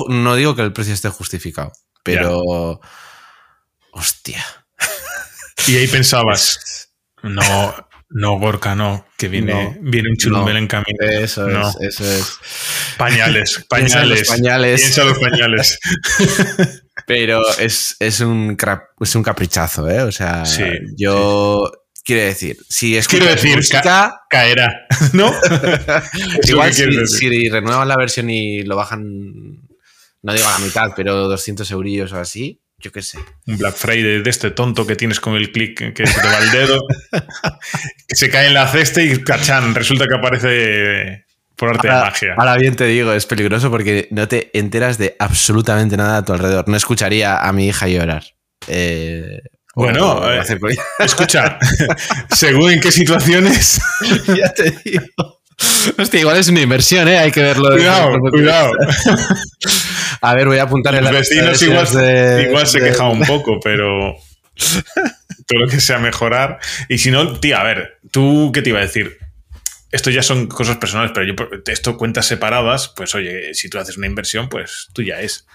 no, digo que el precio esté justificado, pero. Hostia. Y ahí pensabas, no, no, Gorka, no, que viene, viene un churumbel en camino. Eso es, eso es. Pañales, pañales. pañales. Piensa los pañales. Pero es, es, un, es un caprichazo, ¿eh? O sea, yo quiero decir, si es quiero decir, música, caerá, ¿no? Igual si, si, renuevan la versión y lo bajan, no digo a la mitad, pero 200 eurillos o así, yo qué sé. Un Black Friday de este tonto que tienes con el clic que se te va el dedo, que se cae en la cesta y cachán, resulta que aparece por arte de magia. Ahora bien te digo, es peligroso porque no te enteras de absolutamente nada a tu alrededor. No escucharía a mi hija llorar. Eh, bueno, eh, escucha, según en qué situaciones. ya te digo. Hostia, igual es una inversión, ¿eh? Hay que verlo. Cuidado, cuidado. A ver, voy a apuntar en Los vecinos igual, igual se queja un poco, pero todo lo que sea mejorar. Y si no, tía, a ver, ¿tú qué te iba a decir? Esto ya son cosas personales, pero yo esto cuentas separadas, pues oye, si tú haces una inversión, pues tú ya es.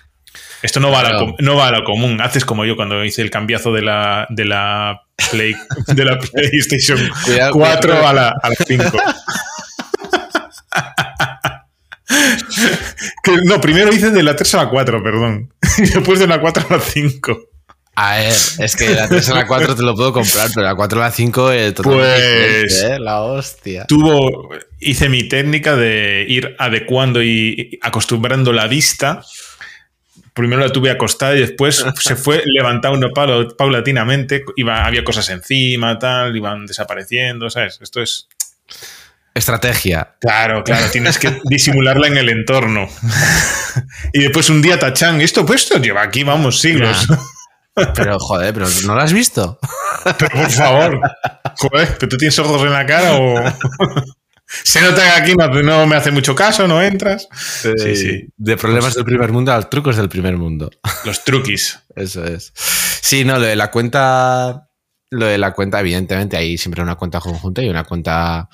Esto no va, a la, no va a lo común. Haces como yo cuando hice el cambiazo de la, de la, Play, de la PlayStation 4 a la, a la 5. No, primero hice de la 3 a la 4, perdón. Y después de la 4 a la 5. A ver, es que la 3 a la 4 te lo puedo comprar, pero la 4 a la 5 es totalmente pues, ¿eh? La hostia. Tuvo, hice mi técnica de ir adecuando y acostumbrando la vista. Primero la tuve acostada y después se fue levantando paulatinamente. Iba, había cosas encima, tal, iban desapareciendo, ¿sabes? Esto es Estrategia. Claro, claro, tienes que disimularla en el entorno. y después un día tachan, esto pues esto lleva aquí, vamos, siglos. Pero joder, pero ¿no lo has visto? Pero por favor, joder, ¿pero tú tienes ojos en la cara o...? Se nota que aquí no, me hace mucho caso, no entras. Sí, sí. De problemas del primer mundo a trucos del primer mundo. Los truquis. Eso es. Sí, no, lo de la cuenta. Lo de la cuenta, evidentemente, hay siempre una cuenta conjunta y una cuenta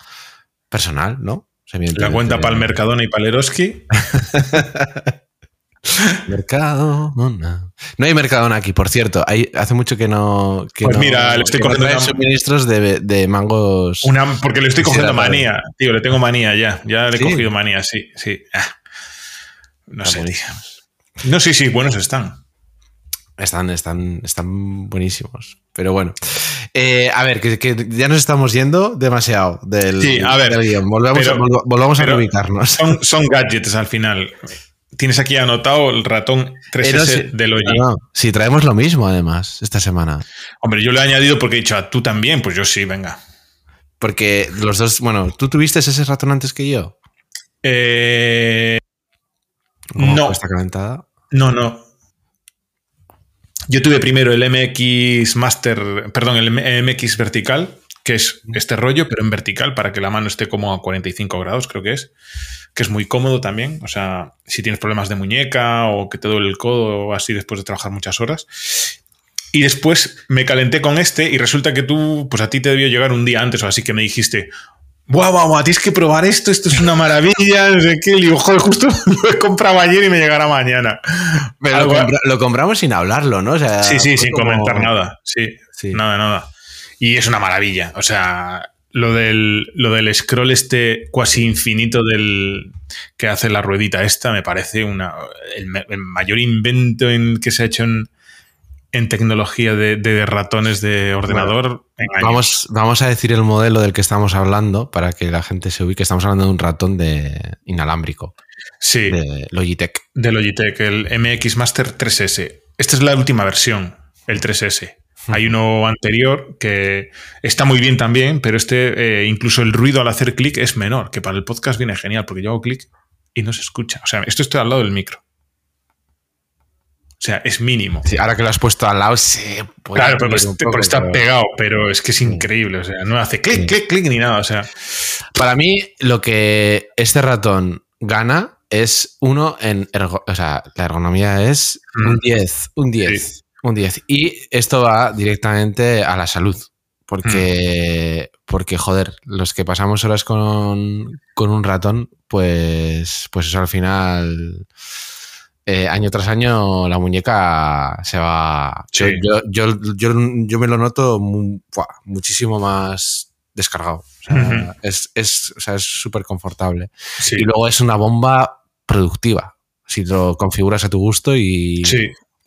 personal, ¿no? La cuenta para el Mercadona y para el Eroski. Mercadona. No hay Mercadona aquí, por cierto. Hay, hace mucho que no. pues mira, le estoy cogiendo. suministros de, mangos. porque le estoy cogiendo manía, tío. Le tengo manía ya. Ya le he cogido manía, sí, sí. Ah. No sé, No, sí, sí, buenos están. Están, están, están buenísimos. Pero bueno. Eh, a ver, que, ya nos estamos yendo demasiado del, sí, a ver, guion. Volvamos, a reubicarnos. Son, gadgets al final. Tienes aquí anotado el ratón 3S del Logi. sí, traemos lo mismo además esta semana. Hombre, yo lo he añadido porque he dicho, a tú también, pues yo sí, venga. Porque los dos, bueno, ¿tú tuviste ese ratón antes que yo? Eh, no. Está calentada? No, no. Yo tuve primero el MX Master, perdón, el MX vertical, que es este rollo, pero en vertical para que la mano esté como a 45 grados, creo que es, que es muy cómodo también. O sea, si tienes problemas de muñeca o que te duele el codo o así después de trabajar muchas horas. Y después me calenté con este y resulta que tú, pues a ti te debió llegar un día antes o así que me dijiste, ¡Guau, guau, guau! Tienes que probar esto, esto es una maravilla, no sé qué. Y digo, joder, justo lo he comprado ayer y me llegará mañana. lo, compramos sin hablarlo, ¿no? sí, sí, sin comentar nada. Sí, sí, nada, nada. Y es una maravilla. O sea, lo del, lo del scroll este cuasi infinito del que hace la ruedita esta me parece una, el, mayor invento en, que se ha hecho en, en tecnología de, ratones de ordenador. vamos, vamos a decir el modelo del que estamos hablando para que la gente se ubique. Estamos hablando de un ratón de inalámbrico. Sí. De Logitech. De Logitech, el MX Master 3S. Esta es la última versión, el 3S. Hay uno anterior que está muy bien también, pero este, eh, incluso el ruido al hacer clic es menor, que para el podcast viene genial, porque yo hago clic y no se escucha. O sea, esto estoy al lado del micro. O sea, es mínimo. ahora que lo has puesto al lado, sí. Claro, pero, está pegado, pero es que es increíble. O sea, no hace clic, clic, clic ni nada. O sea. Para mí, lo que este ratón gana es uno en. o sea, la ergonomía es un 10. Un 10. Un 10. Y esto va directamente a la salud. Porque, porque, joder, los que pasamos horas con, un ratón, pues, pues eso al final, eh, año tras año, la muñeca se va. Yo, yo, me lo noto muchísimo más descargado. es súper confortable. Y luego es una bomba productiva. Si lo configuras a tu gusto y,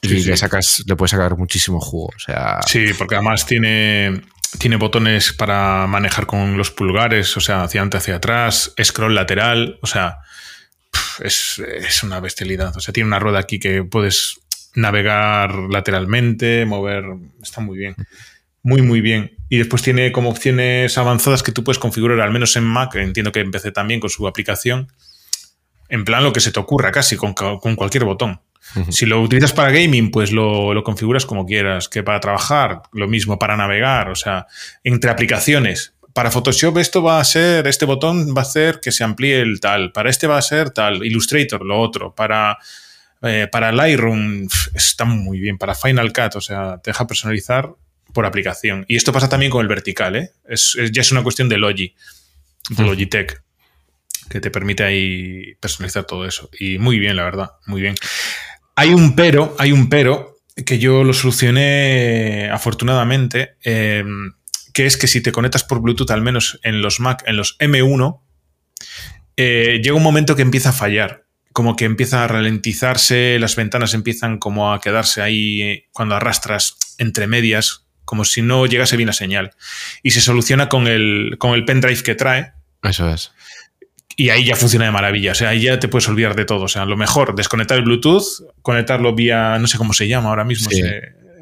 y le sacas, le puedes sacar muchísimo jugo. O sea. Sí, porque además tiene, tiene botones para manejar con los pulgares, o sea, hacia adelante, hacia atrás, scroll lateral, o sea, es, una bestialidad. O sea, tiene una rueda aquí que puedes navegar lateralmente, mover, está muy bien. Muy, muy bien. Y después tiene como opciones avanzadas que tú puedes configurar, al menos en Mac, entiendo que empecé también con su aplicación, en plan lo que se te ocurra casi, con, con cualquier botón. Si lo utilizas para gaming, pues lo, configuras como quieras. Que para trabajar, lo mismo, para navegar, o sea, entre aplicaciones. Para Photoshop esto va a ser, este botón va a hacer que se amplíe el tal. Para este va a ser tal. Illustrator, lo otro. Para, eh, para Lightroom está muy bien. Para Final Cut, o sea, te deja personalizar por aplicación. Y esto pasa también con el vertical, ¿eh? Es, ya es una cuestión de Logi, de Logitech, que te permite ahí personalizar todo eso. Y muy bien, la verdad, muy bien. Hay un pero, hay un pero que yo lo solucioné afortunadamente, em, que es que si te conectas por Bluetooth, al menos en los Mac, en los M1, eh, llega un momento que empieza a fallar, como que empieza a ralentizarse, las ventanas empiezan como a quedarse ahí eh, cuando arrastras entre medias, como si no llegase bien la señal. Y se soluciona con el, con el pendrive que trae. Eso es. Y ahí ya funciona de maravilla. O sea, ahí ya te puedes olvidar de todo. O sea, lo mejor, desconectar el Bluetooth, conectarlo vía, no sé cómo se llama ahora mismo, sí.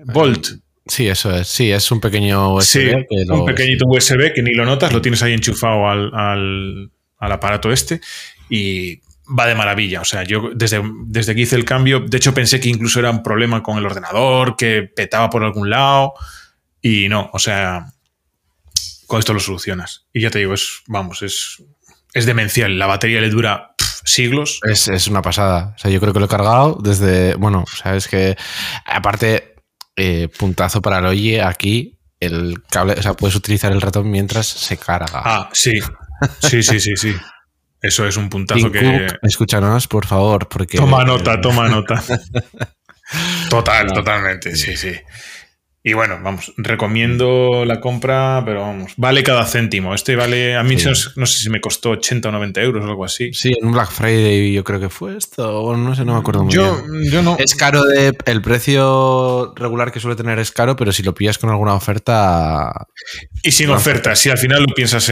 Volt. Sí, eso es. Sí, es un pequeño USB. Sí, un pequeñito USB que ni lo notas, lo tienes ahí enchufado al, al, aparato este y va de maravilla. O sea, yo desde, desde que hice el cambio, de hecho pensé que incluso era un problema con el ordenador, que petaba por algún lado y no, o sea, con esto lo solucionas. Y ya te digo, es, vamos, es es demencial. La batería le dura siglos. Es, una pasada. O sea, yo creo que lo he cargado desde. Bueno, sabes que. Aparte, eh, puntazo para el oye aquí. El cable, o sea, puedes utilizar el ratón mientras se carga. Ah, sí. Sí, sí, sí, sí. Eso es un puntazo que. escúchanos, por favor, porque. Toma nota, toma nota. Total, totalmente, sí, sí. Y bueno, vamos, recomiendo la compra, pero vamos, vale cada céntimo. Este vale, a mí no sé si me costó 80 o 90 euros o algo así. Sí, en un Black Friday yo creo que fue esto, o no sé, no me acuerdo muy yo, bien. Yo no. Es caro de, el precio regular que suele tener es caro, pero si lo pillas con alguna oferta... Y sin oferta, si al final lo piensas,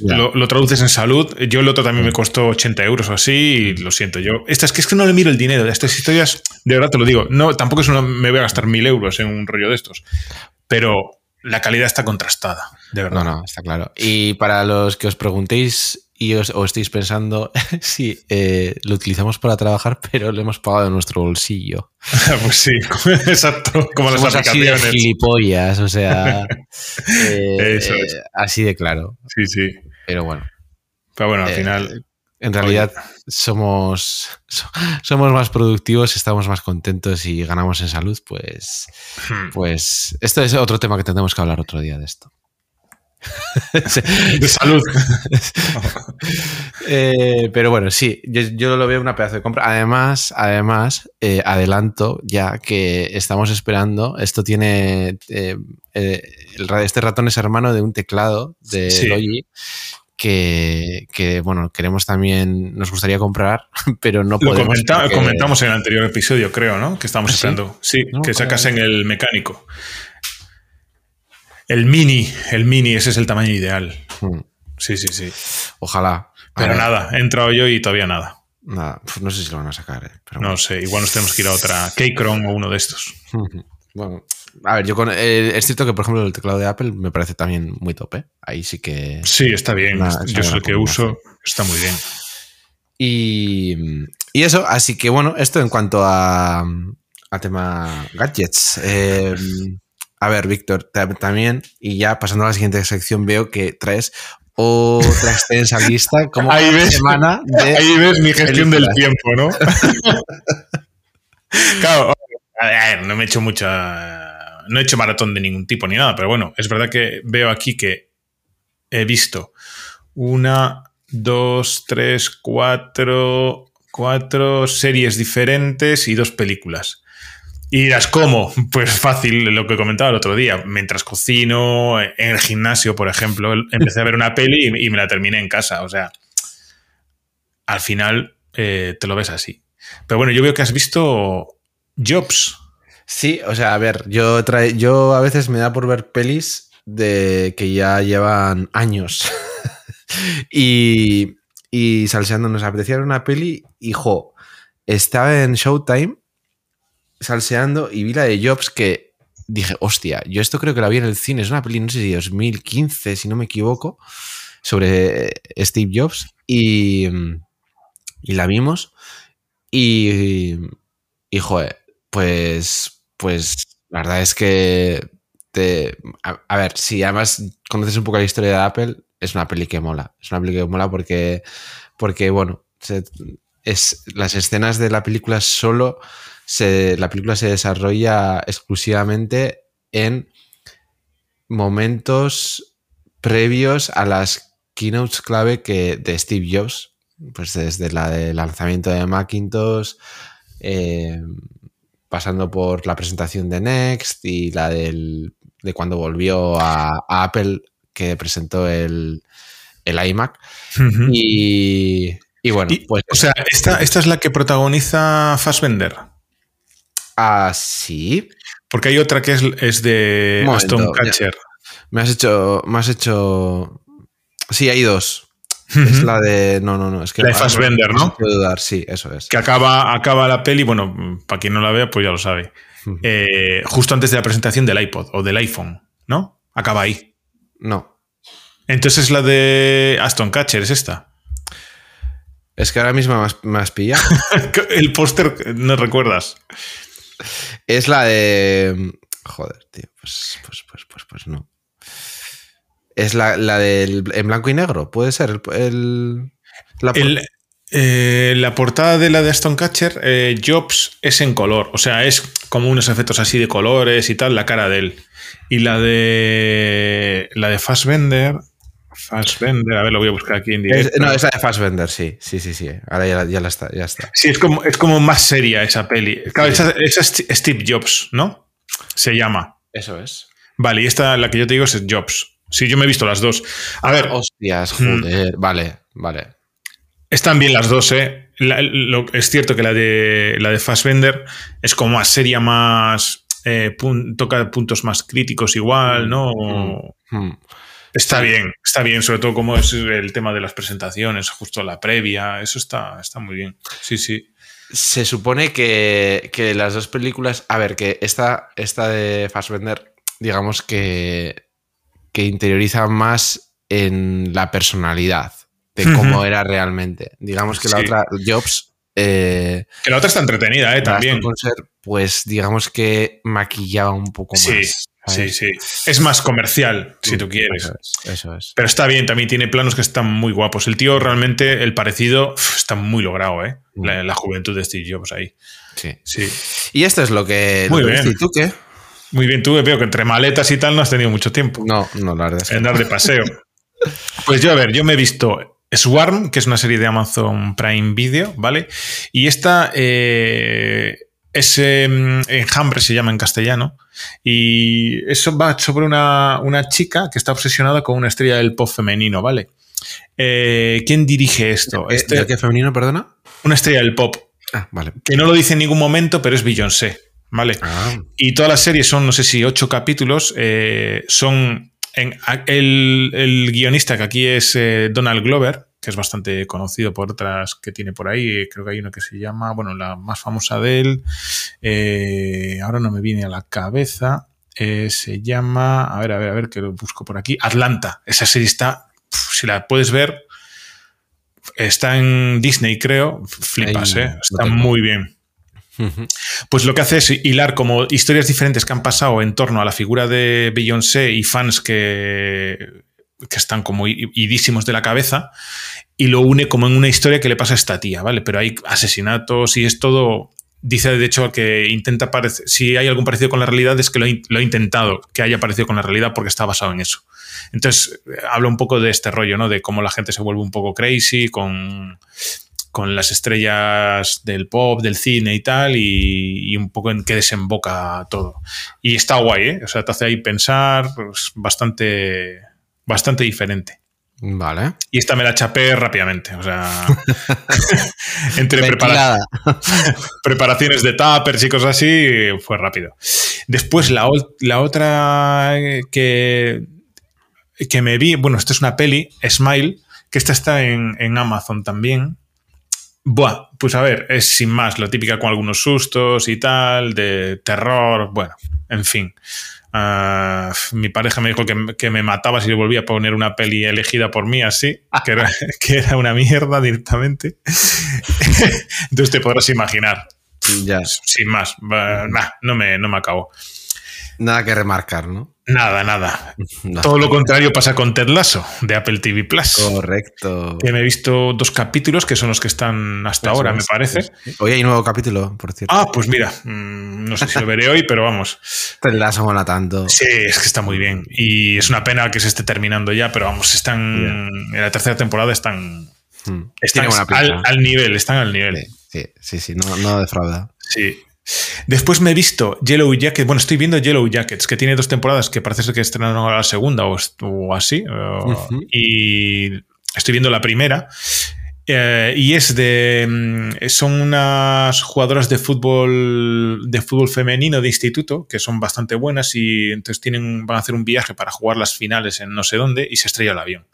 lo, traduces en salud, yo el otro también me costó 80 euros o así, y lo siento yo. Esta es que es que no le miro el dinero de estas historias, de verdad te lo digo, no, tampoco es una, me voy a gastar mil euros en un rollo de estos pero la calidad está contrastada, de verdad. No, no, está claro. Y para los que os preguntéis y os, estéis pensando, sí, eh, lo utilizamos para trabajar, pero lo hemos pagado de nuestro bolsillo. pues sí, exacto, como las aplicaciones. Así de gilipollas, o sea, eh, así de claro. Sí, sí. Pero bueno. Pero bueno, al eh, final en realidad somos, somos más productivos, estamos más contentos y ganamos en salud, pues, hmm. pues esto es otro tema que tendremos que hablar otro día de esto. De salud. Eh, pero bueno, sí, yo, lo veo una pedazo de compra. Además, además, eh, adelanto ya que estamos esperando. Esto tiene. Eh, este ratón es hermano de un teclado de Logi. Que, bueno, queremos también, nos gustaría comprar, pero no podemos. Lo comentamos en el anterior episodio, creo, ¿no? Que estamos ¿Ah, esperando. Sí, que sacas en el mecánico. El mini, el mini, ese es el tamaño ideal. Hmm. Sí, sí, sí. Ojalá. Pero nada, he entrado yo y todavía nada. Nada, pues no sé si lo van a sacar. Eh, no sé, igual nos tenemos que ir a otra Keychron o uno de estos. bueno, a ver, yo con, eh, es cierto que, por ejemplo, el teclado de Apple me parece también muy tope. ¿eh? Ahí sí que. Sí, está bien. yo soy el que uso, está muy bien. Y, y, eso, así que bueno, esto en cuanto a, a tema gadgets. A ver, Víctor, también, y ya pasando a la siguiente sección, veo que traes otra extensa lista como ahí ves, semana Ahí ves mi gestión del tiempo, ¿no? claro, no me he hecho mucha. No he hecho maratón de ningún tipo ni nada, pero bueno, es verdad que veo aquí que he visto una, dos, tres, cuatro, cuatro series diferentes y dos películas. Y dirás, ¿cómo? Pues fácil, lo que comentaba el otro día. Mientras cocino, en el gimnasio, por ejemplo, empecé a ver una peli y, me la terminé en casa. O sea, al final eh, te lo ves así. Pero bueno, yo veo que has visto Jobs. Sí, o sea, a ver, yo, yo a veces me da por ver pelis de que ya llevan años. y, y salseando nos apetecía una peli, hijo, estaba en Showtime salseando y vi la de Jobs que dije, hostia, yo esto creo que la vi en el cine, es una peli, no sé si 2015, si no me equivoco, sobre eh, Steve Jobs y, y la vimos y, y joder, pues, pues la verdad es que te, a, ver, si además conoces un poco la historia de Apple, es una peli que mola, es una peli que mola porque, porque bueno, es, las escenas de la película solo la película se desarrolla exclusivamente en momentos previos a las keynotes clave que, de Steve Jobs, pues desde la del lanzamiento de Macintosh, eh, pasando por la presentación de Next y la del, de cuando volvió a, Apple que presentó el, iMac. y, bueno, pues... O sea, esta, esta es la que protagoniza Fassbender. Ah, sí. Porque hay otra que es, de Aston Catcher. Me has hecho. Me has hecho. Sí, hay dos. Es la de. No, no, no. Es que la de Fassbender, ¿no? puedo dudar, sí, eso es. Que acaba, acaba la peli, bueno, para quien no la vea, pues ya lo sabe. Eh, justo antes de la presentación del iPod o del iPhone, ¿no? Acaba ahí. No. Entonces la de Aston Catcher es esta. Es que ahora mismo me has, pillado. El póster, ¿no recuerdas? Es la de. Joder, tío. Pues, pues, pues, pues, pues no. Es la, la del en blanco y negro, puede ser. El, la, eh, la, portada de la de Aston Catcher, eh, Jobs es en color. O sea, es como unos efectos así de colores y tal, la cara de él. Y la de. La de Fassbender Fassbender, a ver, lo voy a buscar aquí en directo. no, esa de Fassbender, sí, sí, sí, sí. Ahora ya, la está, ya está. Sí, es como, es como más seria esa peli. Claro, esa, es Steve Jobs, ¿no? Se llama. Eso es. Vale, y esta, la que yo te digo, es Jobs. Sí, yo me he visto las dos. A ver. Hostias, mm. joder. Vale, vale. Están bien las dos, ¿eh? es cierto que la de, la de Fassbender es como más seria, más. Eh, toca puntos más críticos igual, ¿no? Mm, mm. Está bien, está bien, sobre todo como es el tema de las presentaciones, justo la previa, eso está, está muy bien. Sí, sí. Se supone que, las dos películas, a ver, que esta, esta de Fassbender, digamos que, que interioriza más en la personalidad de cómo era realmente. Digamos que la otra, Jobs... Eh, que la otra está entretenida, ¿eh? También. Pues digamos que maquillaba un poco más. Sí, sí. Es más comercial, si tú quieres. Eso es, Pero está bien, también tiene planos que están muy guapos. El tío realmente, el parecido, está muy logrado, ¿eh? La, juventud de Steve Jobs ahí. Sí. sí. Y esto es lo que... Muy bien. ¿Y tú qué? Muy bien, tú veo que entre maletas y tal no has tenido mucho tiempo. No, no, la verdad es que En dar de paseo. pues yo, a ver, yo me he visto Swarm, que es una serie de Amazon Prime Video, ¿vale? Y esta eh, es em, Enjambre, se llama en castellano. Y eso va sobre una, chica que está obsesionada con una estrella del pop femenino, ¿vale? Eh, ¿Quién dirige esto? Este, qué femenino, perdona? Una estrella del pop. Ah, vale. Que no lo dice en ningún momento, pero es Beyoncé. ¿vale? Ah. Y toda la serie son, no sé si, ocho capítulos. Eh, son. En, el, guionista, que aquí es eh, Donald Glover, que es bastante conocido por otras que tiene por ahí. Creo que hay una que se llama, bueno, la más famosa de él. Eh, ahora no me viene a la cabeza. se llama, a ver, a ver, a ver, que lo busco por aquí. Atlanta. Esa serie está, si la puedes ver, está en Disney, creo. Flipas, ¿eh? Está muy bien. Pues lo que hace es hilar como historias diferentes que han pasado en torno a la figura de Beyoncé y fans que, que están como idísimos de la cabeza y lo une como en una historia que le pasa a esta tía, ¿vale? Pero hay asesinatos y es todo... Dice de hecho que intenta si hay algún parecido con la realidad es que lo, ha intentado que haya parecido con la realidad porque está basado en eso. Entonces habla un poco de este rollo, ¿no? De cómo la gente se vuelve un poco crazy con con las estrellas del pop, del cine y tal, y, un poco en qué desemboca todo. Y está guay, ¿eh? O sea, te hace ahí pensar pues, bastante, bastante diferente. Vale. Y esta me la chapé rápidamente. O sea, entre preparaciones de tappers y cosas así, fue rápido. Después, la, la otra que, que me vi, bueno, esta es una peli, Smile, que esta está en, en Amazon también. Buah, pues a ver, es sin más, lo típica con algunos sustos y tal, de terror, bueno, en fin. Ah, mi pareja me dijo que, me mataba si le volvía a poner una peli elegida por mí así, que era, que era una mierda directamente. Entonces te podrás imaginar. Ya. Sin más, no, me, no me acabo. Nada que remarcar, ¿no? Nada, nada. Todo lo contrario pasa con Ted Lasso de Apple TV Plus. Correcto. Que me he visto dos capítulos que son los que están hasta ahora, me parece. Hoy hay un nuevo capítulo, por cierto. Ah, pues mira, mm, no sé si lo veré hoy, pero vamos. Ted Lasso mola tanto. Sí, es que está muy bien. Y es una pena que se esté terminando ya, pero vamos, están. En la tercera temporada están. Hmm. Están al, nivel, están al nivel. Sí, sí, sí, no, no defrauda. Sí. Después me he visto Yellow Jackets. Bueno, estoy viendo Yellow Jackets, que tiene dos temporadas que parece ser que estrenaron la segunda o, así. Y estoy viendo la primera. Eh, y es de. Mm, son unas jugadoras de fútbol. de fútbol femenino de instituto, que son bastante buenas. Y entonces tienen, van a hacer un viaje para jugar las finales en no sé dónde. Y se estrella el avión.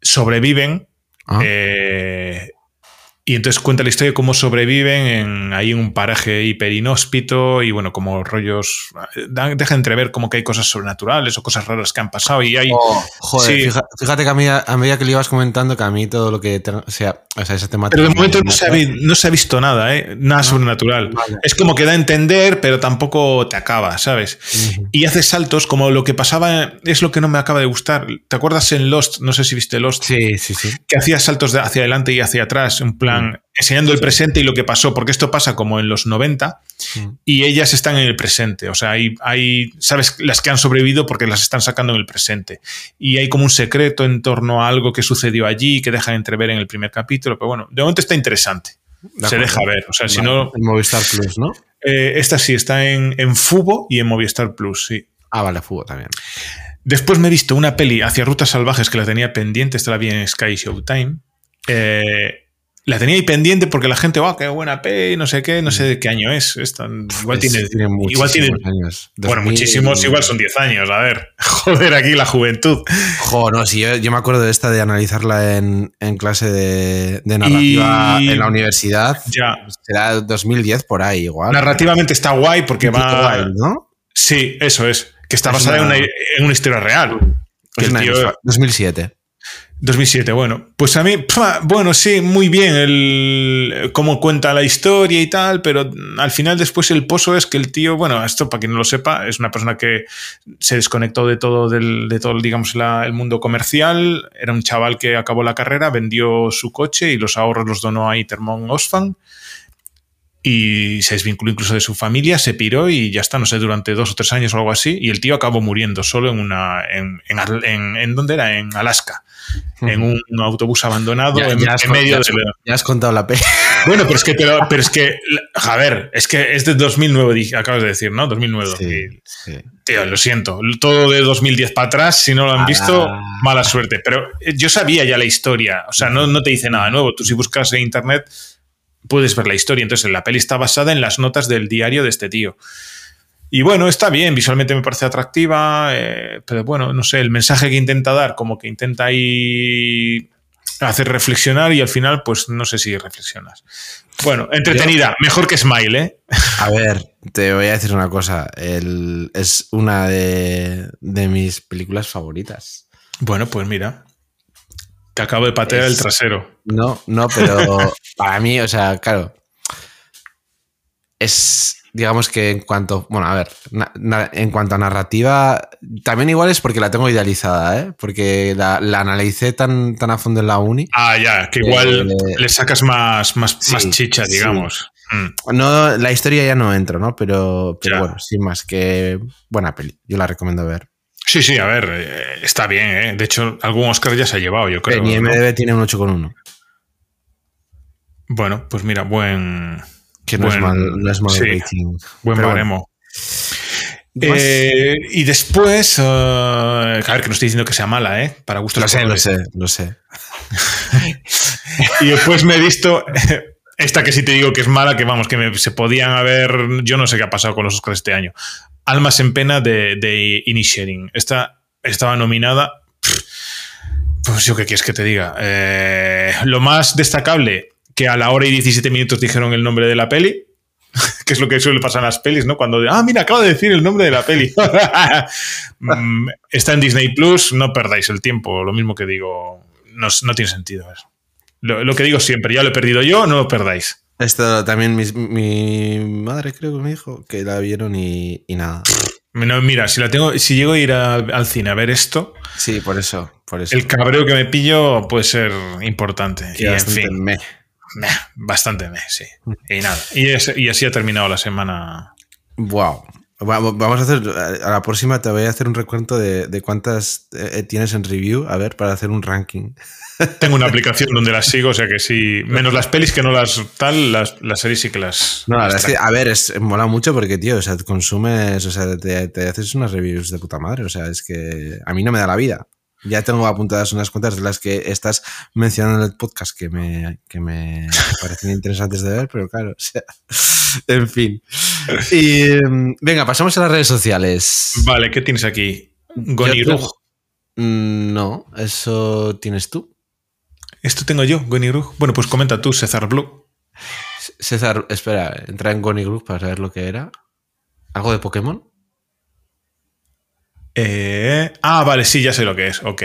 Sobreviven. Ah. Eh, y entonces cuenta la historia de cómo sobreviven en, ahí en un paraje hiper inhóspito y bueno, como rollos. Deja entrever como que hay cosas sobrenaturales o cosas raras que han pasado y hay. Oh, joder, fíjate, que a, mí, a medida que le ibas comentando, que a mí todo lo que. O sea, o sea esa temática. Pero de momento no se, ha, no se, ha, visto nada, ¿eh? Nada ah, sobrenatural. Es como que da a entender, pero tampoco te acaba, ¿sabes? Y hace saltos como lo que pasaba. Es lo que no me acaba de gustar. ¿Te acuerdas en Lost? No sé si viste Lost. Sí, sí, sí. Que hacía saltos de hacia adelante y hacia atrás, en plan enseñando el presente y lo que pasó, porque esto pasa como en los 90 mm. y ellas están en el presente. O sea, hay, hay, sabes, las que han sobrevivido porque las están sacando en el presente. Y hay como un secreto en torno a algo que sucedió allí que deja entrever en el primer capítulo. Pero bueno, de momento está interesante. Se deja ver. O sea, si no. En Movistar Plus, ¿no? Eh, esta sí está en, en Fubo y en Movistar Plus, sí. Ah, vale, Fubo también. Después me he visto una peli hacia Rutas Salvajes que la tenía pendiente, esta la vi en Sky Showtime. Eh, la tenía ahí pendiente porque la gente, wow, qué buena P, no sé qué, no sé de qué año es. igual tiene, igual tiene años. Bueno, muchísimos, igual son 10 años. A ver, joder, aquí la juventud. Joder, no, si yo, me acuerdo de esta de analizarla en, clase de, narrativa en la universidad. Ya. Será 2010 por ahí, igual. Narrativamente está guay porque va. ¿no? Sí, eso es. Que está basada en, una, historia real. Es 2007. 2007, bueno. Pues a mí, bueno, sí, muy bien el cómo cuenta la historia y tal, pero al final después el pozo es que el tío, bueno, esto para quien no lo sepa, es una persona que se desconectó de todo, del, de todo, digamos, el mundo comercial. Era un chaval que acabó la carrera, vendió su coche y los ahorros los donó a Intermon Osfan y se desvinculó incluso de su familia, se piró y ya está, no sé, durante dos o tres años o algo así, y el tío acabó muriendo solo en una, en, en, en, ¿dónde era? En Alaska, en un, autobús abandonado en, medio de... Ya has contado la pena. Bueno, pero es que, pero, es que, a ver, es que es de 2009, acabas de decir, ¿no? 2009. Tío, lo siento, todo de 2010 para atrás, si no lo han visto, ah. mala suerte. Pero eh, yo sabía ya la historia, o sea, no, no te dice nada nuevo. Tú si buscas en internet puedes ver la historia. Entonces, la peli está basada en las notas del diario de este tío. Y bueno, está bien, visualmente me parece atractiva, eh, pero bueno, no sé, el mensaje que intenta dar, como que intenta ahí hacer reflexionar y al final, pues no sé si reflexionas. Bueno, entretenida, mejor que Smile, ¿eh? A ver, te voy a decir una cosa, es una de, de mis películas favoritas. Bueno, pues mira, te acabo de patear el trasero. No, no, pero para mí, o sea, claro, es, digamos que en cuanto, bueno, a ver, en cuanto a narrativa, también igual es porque la tengo idealizada, ¿eh? Porque la, analicé tan, tan a fondo en la uni. Ah, ya, que igual le sacas más, más, más chicha, digamos. Mm. No, la historia ya no entro, ¿no? Pero, pero bueno, sin más que buena peli. Yo la recomiendo ver. Sí, sí, a ver, eh, está bien, ¿eh? De hecho, algún Oscar ya se ha llevado, yo creo. Mi MDB tiene un 8,1. Bueno, pues mira, buen. Que no, es mal, no es mal Buen baremo. Eh, y después, uh, a ver, que no estoy diciendo que sea mala, ¿eh? Para gusto Lo sé, lo sé, lo sé. y después me he visto esta que sí te digo que es mala, que vamos, que se podían haber. Yo no sé qué ha pasado con los Oscars este año. Almas en pena de, de Initiating. Esta estaba nominada. Pues yo qué quieres que te diga. Eh, lo más destacable, que a la hora y 17 minutos dijeron el nombre de la peli, que es lo que suele pasar en las pelis, ¿no? Cuando, ah, mira, acabo de decir el nombre de la peli. Mm, está en Disney Plus, no perdáis el tiempo, lo mismo que digo, no, tiene sentido eso. Lo, que digo siempre, ya lo he perdido yo, no lo perdáis. Esto también mi, madre creo que me dijo que la vieron y, nada. mira, si la tengo, si llego a ir al cine a ver esto. Sí, por eso, por eso. El cabreo que me pillo puede ser importante. Y, en fin bastante me, sí. Y nada. Y, así ha terminado la semana. Wow. Vamos a hacer, a la próxima te voy a hacer un recuento de, cuántas eh, tienes en review, a ver, para hacer un ranking. Tengo una aplicación donde las sigo, o sea que sí, menos las pelis que no las tal, las, series sí que las... No, a ver, es, mola mucho porque, tío, o sea, consumes, o sea, te, te, haces unas reviews de puta madre, o sea, es que a mí no me da la vida. Ya tengo apuntadas unas cuantas de las que estás mencionando en el podcast que me, que me parecen interesantes de ver, pero claro, o sea, en fin. Y mm, venga, pasamos a las redes sociales. Vale, ¿qué tienes aquí? Gonirug. Mm, no, eso tienes tú. Esto tengo yo, Gonirug. Bueno, pues comenta tú, César Blue. César, espera, entra en Gonirug para saber lo que era. ¿Algo de Pokémon? Eh, ah, vale, sí, ya sé lo que es. Ok.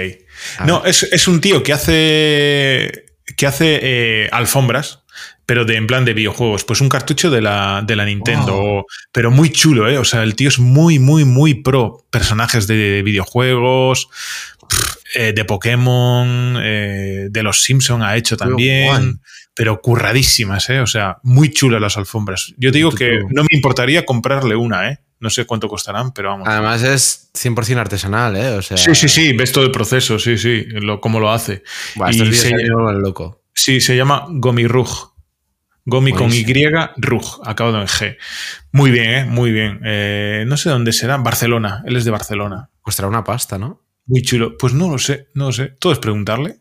Ah. No, es, un tío que hace. que hace eh, alfombras, pero de, en plan de videojuegos. Pues un cartucho de la, de la Nintendo. Pero muy chulo, ¿eh? O sea, el tío es muy, muy, muy pro. Personajes de videojuegos. Eh, de Pokémon, de los Simpson ha hecho también, pero curradísimas, ¿eh? O sea, muy chulas las alfombras. Yo digo que no me importaría comprarle una, ¿eh? No sé cuánto costarán, pero vamos. Además es 100% artesanal, ¿eh? O sea... Sí, sí, sí, ves todo el proceso, sí, sí, lo, cómo lo hace. y se, llama, loco. Sí, se llama Gomi Rug. Gomi con Y, Rug, acabado en G. Muy bien, ¿eh? Muy bien. Eh, no sé dónde será, Barcelona. Él es de Barcelona. Costará una pasta, ¿no? Muy chulo. Pues no lo sé, no lo sé. Todo es preguntarle.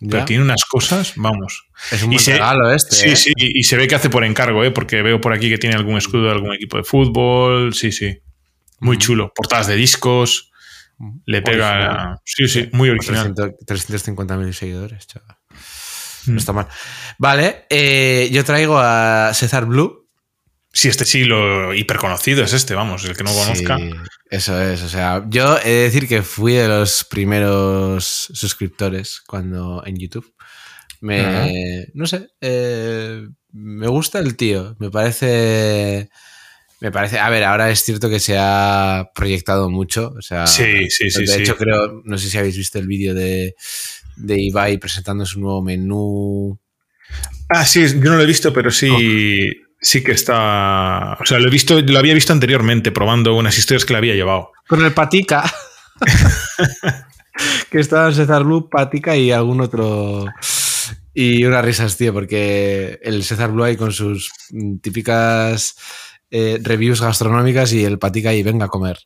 Pero tiene unas cosas, vamos. Es un buen regalo este. Sí, ¿eh? sí, y, se ve que hace por encargo, ¿eh? porque veo por aquí que tiene algún escudo de algún equipo de fútbol. Sí, sí. Muy chulo. Portadas de discos. Le pega. Sí, sí, muy original. 350.000 seguidores, chaval. No está mal. Vale, eh, yo traigo a César Blue. Sí, este sí, lo hiperconocido es este, vamos, el que no conozca. Eso es, o sea, yo he de decir que fui de los primeros suscriptores cuando en YouTube. Me, no sé, eh, me gusta el tío, me parece... Me parece, a ver, ahora es cierto que se ha proyectado mucho, o sea, sí, sí, sí. De hecho, creo, no sé si habéis visto el vídeo de, de Ibai presentando su nuevo menú. Ah, sí, yo no lo he visto, pero sí. Sí que está. O sea, lo he visto, lo había visto anteriormente, probando unas historias que le había llevado. Con el patica. que estaba en César Blue, patica y algún otro. Y unas risas, tío, porque el César Blue ahí con sus típicas eh, reviews gastronómicas y el patica y venga a comer.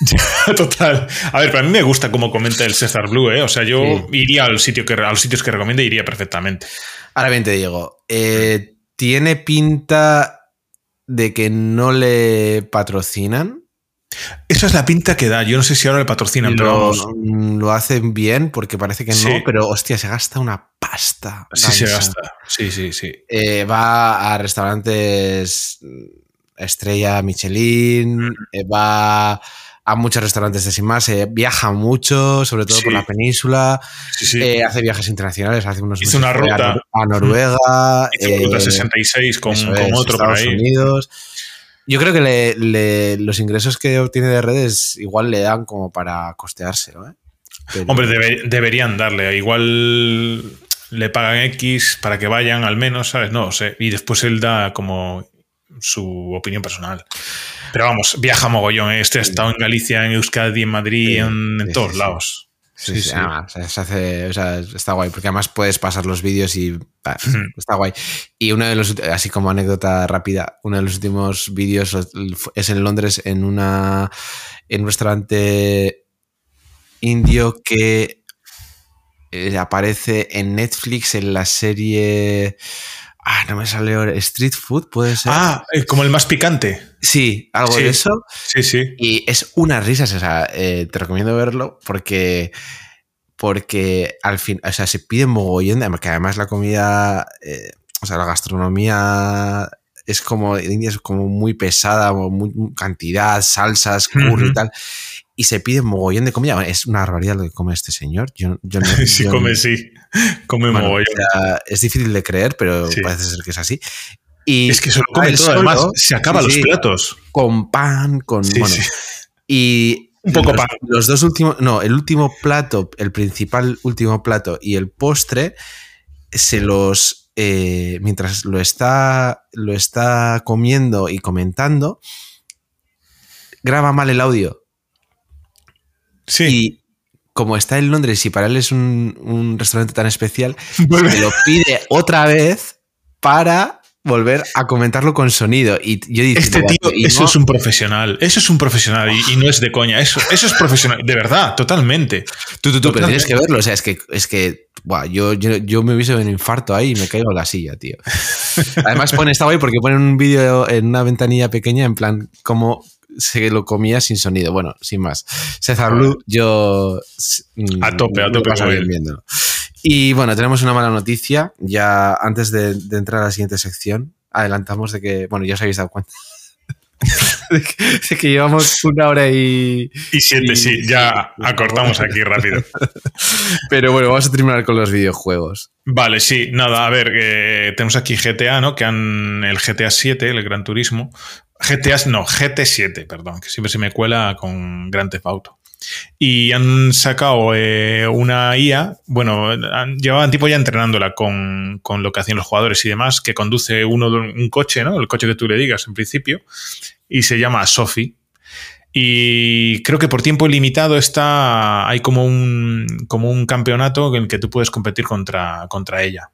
Total. A ver, para mí me gusta cómo comenta el César Blue, ¿eh? O sea, yo iría al sitio que, a los sitios que recomiende, iría perfectamente. Ahora bien te digo, eh, tiene pinta de que no le patrocinan. Esa es la pinta que da. Yo no sé si ahora le patrocinan, pero Lo hacen bien porque parece que no, pero hostia, se gasta una pasta. Sí, se gasta. Sí, sí, sí. Eh, va a restaurantes estrella Michelin, eh, va a muchos restaurantes de sin más, eh, viaja mucho, sobre todo por la península, eh, hace viajes internacionales, hace unos Hizo una ruta a, Noruega, Hizo ruta 66 con, otro Estados Unidos. Yo creo que los ingresos que obtiene de redes igual le dan como para costeárselo. Hombre, deberían darle. Igual le pagan X para que vayan al menos, ¿sabes? No sé. Y después él da como su opinión personal. Pero vamos, viaja mogollón. ¿eh? Este ha estado en Galicia, en Euskadi, en Madrid, en, todos lados. Sí, sí, se hace, o sea, está guay, porque además puedes pasar los vídeos y está guay. Y uno de los, así como anécdota rápida, uno de los últimos vídeos es en Londres en una en un restaurante indio que eh, aparece en Netflix en la serie Ah, no me sale ahora. Street food puede ser. Ah, eh, como el más picante. Sí, algo de eso. Sí, sí. Y es una risa, o sea, eh, te recomiendo verlo porque. Porque al fin, o sea, se pide mogollón, que además la comida, eh, o sea, la gastronomía es como, India es como muy pesada, muy, cantidad, salsas, curry y tal y se pide mogollón de comida. Es una barbaridad lo que come este señor. Yo, yo no, sí, come, sí. Come mogollón. es difícil de creer, pero parece ser que es así. Y es que se lo come todo, además se acaba los platos. Con pan, con. bueno, Y. Un poco pan. Los dos últimos. No, el último plato, el principal último plato y el postre, se los. Eh, mientras lo está, lo está comiendo y comentando, graba mal el audio. Sí. Y como está en Londres y para él es un, restaurante tan especial, me lo pide otra vez para volver a comentarlo con sonido. Y yo este tío, eso es un profesional. Eso es un profesional y, no es de coña. Eso, eso es profesional. De verdad, totalmente. Tú, tú, tú, pero tienes que verlo. O sea, es que, es que yo, yo, me hubiese un infarto ahí y me caigo en la silla, tío. Además, pone, está guay porque pone un vídeo en una ventanilla pequeña en plan, como se lo comía sin sonido. Bueno, sin más. César Blue, yo. Mm, a tope, a tope. viéndolo. Y bueno, tenemos una mala noticia. Ya antes de, entrar a la siguiente sección, adelantamos de que, bueno, ya os habéis dado cuenta. de, que, llevamos una hora y. Y siete, sí, ya acortamos aquí rápido. Pero bueno, vamos a terminar con los videojuegos. Vale, sí, nada, a ver, eh, tenemos aquí GTA, ¿no? Que han. El GTA 7, el Gran Turismo, GTA, no, GT7, perdón, que siempre se me cuela con Grand Theft Auto. Y han sacado eh, una IA, bueno, llevaban tipo ya entrenándola con, lo que hacían los jugadores y demás, que conduce uno un coche, ¿no? El coche que tú le digas en principio, y se llama Sophie. Y creo que por tiempo limitado está. Hay como un, como un campeonato en el que tú puedes competir contra, contra ella.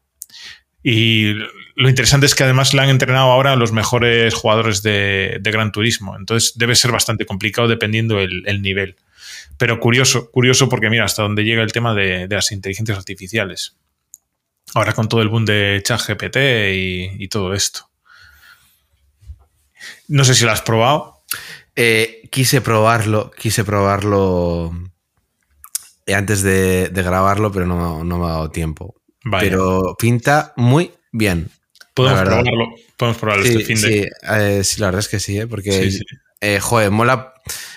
Y lo interesante es que además la han entrenado ahora los mejores jugadores de, Gran Turismo. Entonces debe ser bastante complicado dependiendo el, nivel. Pero curioso, curioso porque mira hasta dónde llega el tema de, las inteligencias artificiales. Ahora con todo el boom de ChatGPT y, y todo esto. No sé si lo has probado. Eh, quise probarlo, quise probarlo antes de, grabarlo, pero no, no, me ha dado tiempo. Pero pinta muy bien. Podemos probarlo, podemos probarlo este fin de. Sí, eh, sí, la verdad es que sí, ¿eh? porque, eh, joder, mola,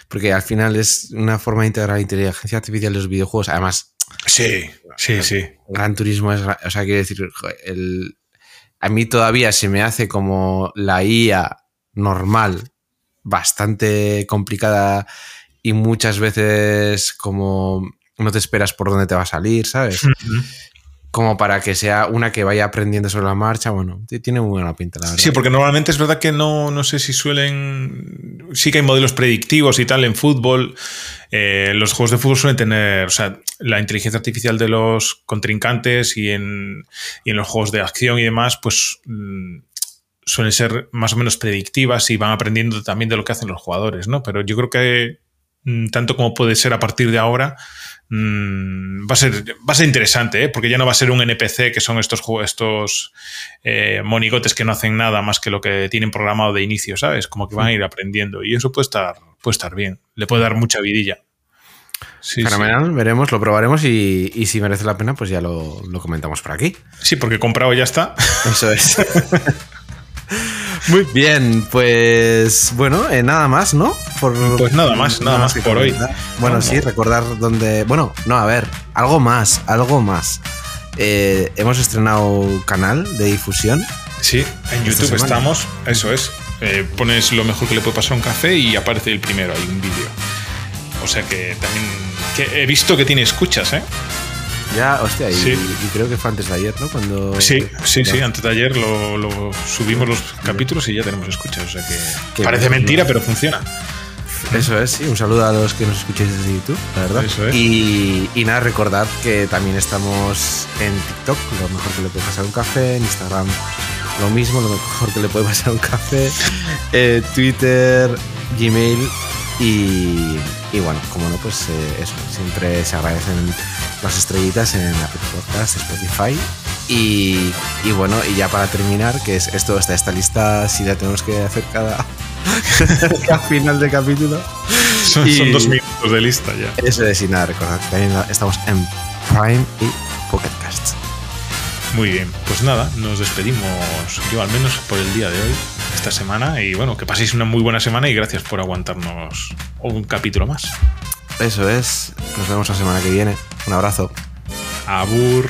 porque al final es una forma de integrar la inteligencia artificial en los videojuegos. Además, sí, sí, sí. Gran Turismo es, o sea, quiero decir, el, a mí todavía se me hace como la IA normal, bastante complicada y muchas veces como no te esperas por dónde te va a salir, ¿sabes? Como para que sea una que vaya aprendiendo sobre la marcha. Bueno, tiene muy buena pinta, la verdad. Sí, porque normalmente es verdad que no, no sé si suelen. Sí que hay modelos predictivos y tal en fútbol. Eh, los juegos de fútbol suelen tener. O sea, la inteligencia artificial de los contrincantes y en, y en los juegos de acción y demás, pues. Mm, suelen ser más o menos predictivas y van aprendiendo también de lo que hacen los jugadores, ¿no? Pero yo creo que tanto como puede ser a partir de ahora, Mm, va, a ser, va a ser interesante, ¿eh? porque ya no va a ser un NPC que son estos, estos eh, monigotes que no hacen nada más que lo que tienen programado de inicio, ¿sabes? Como que van a ir aprendiendo y eso puede estar, puede estar bien, le puede dar mucha vidilla. Fenomenal, veremos, lo probaremos y, si merece la pena, pues ya lo, lo comentamos por aquí. Sí, porque comprado ya está. Eso es. Muy bien, pues bueno, eh, nada más, ¿no? pues nada más, nada, más, por hoy. Bueno, sí, recordar dónde. Bueno, no, a ver, algo más, algo más. Eh, hemos estrenado canal de difusión. Sí, en YouTube estamos, eso es. Eh, pones lo mejor que le puede pasar a un café y aparece el primero, hay un vídeo. O sea que también que he visto que tiene escuchas, ¿eh? Ya, hostia, y, creo que fue antes de ayer, ¿no? Cuando, sí, sí, sí, antes de ayer lo, subimos los capítulos y ya tenemos escuchas. O sea que parece mentira, pero funciona. Eso es, sí. Un saludo a los que nos escucháis desde YouTube, la verdad. Eso es. Y, nada, recordad que también estamos en TikTok, lo mejor que le puede pasar un café, en Instagram lo mismo, lo mejor que le puede pasar un café, eh, Twitter, Gmail y, y, bueno, como no, pues eh, eso, siempre se agradecen las estrellitas en Apple Podcast, Spotify. Y, y, bueno, y ya para terminar, que es esto, esta, esta lista, si la tenemos que hacer cada, final de capítulo. Son, dos minutos de lista ya. Eso es, y nada, recordad que también estamos en Prime y Pocket Cast. Muy bien, pues nada, nos despedimos yo al menos por el día de hoy, esta semana, y bueno, que paséis una muy buena semana y gracias por aguantarnos un capítulo más. Eso es, nos vemos la semana que viene. Un abrazo. Abur.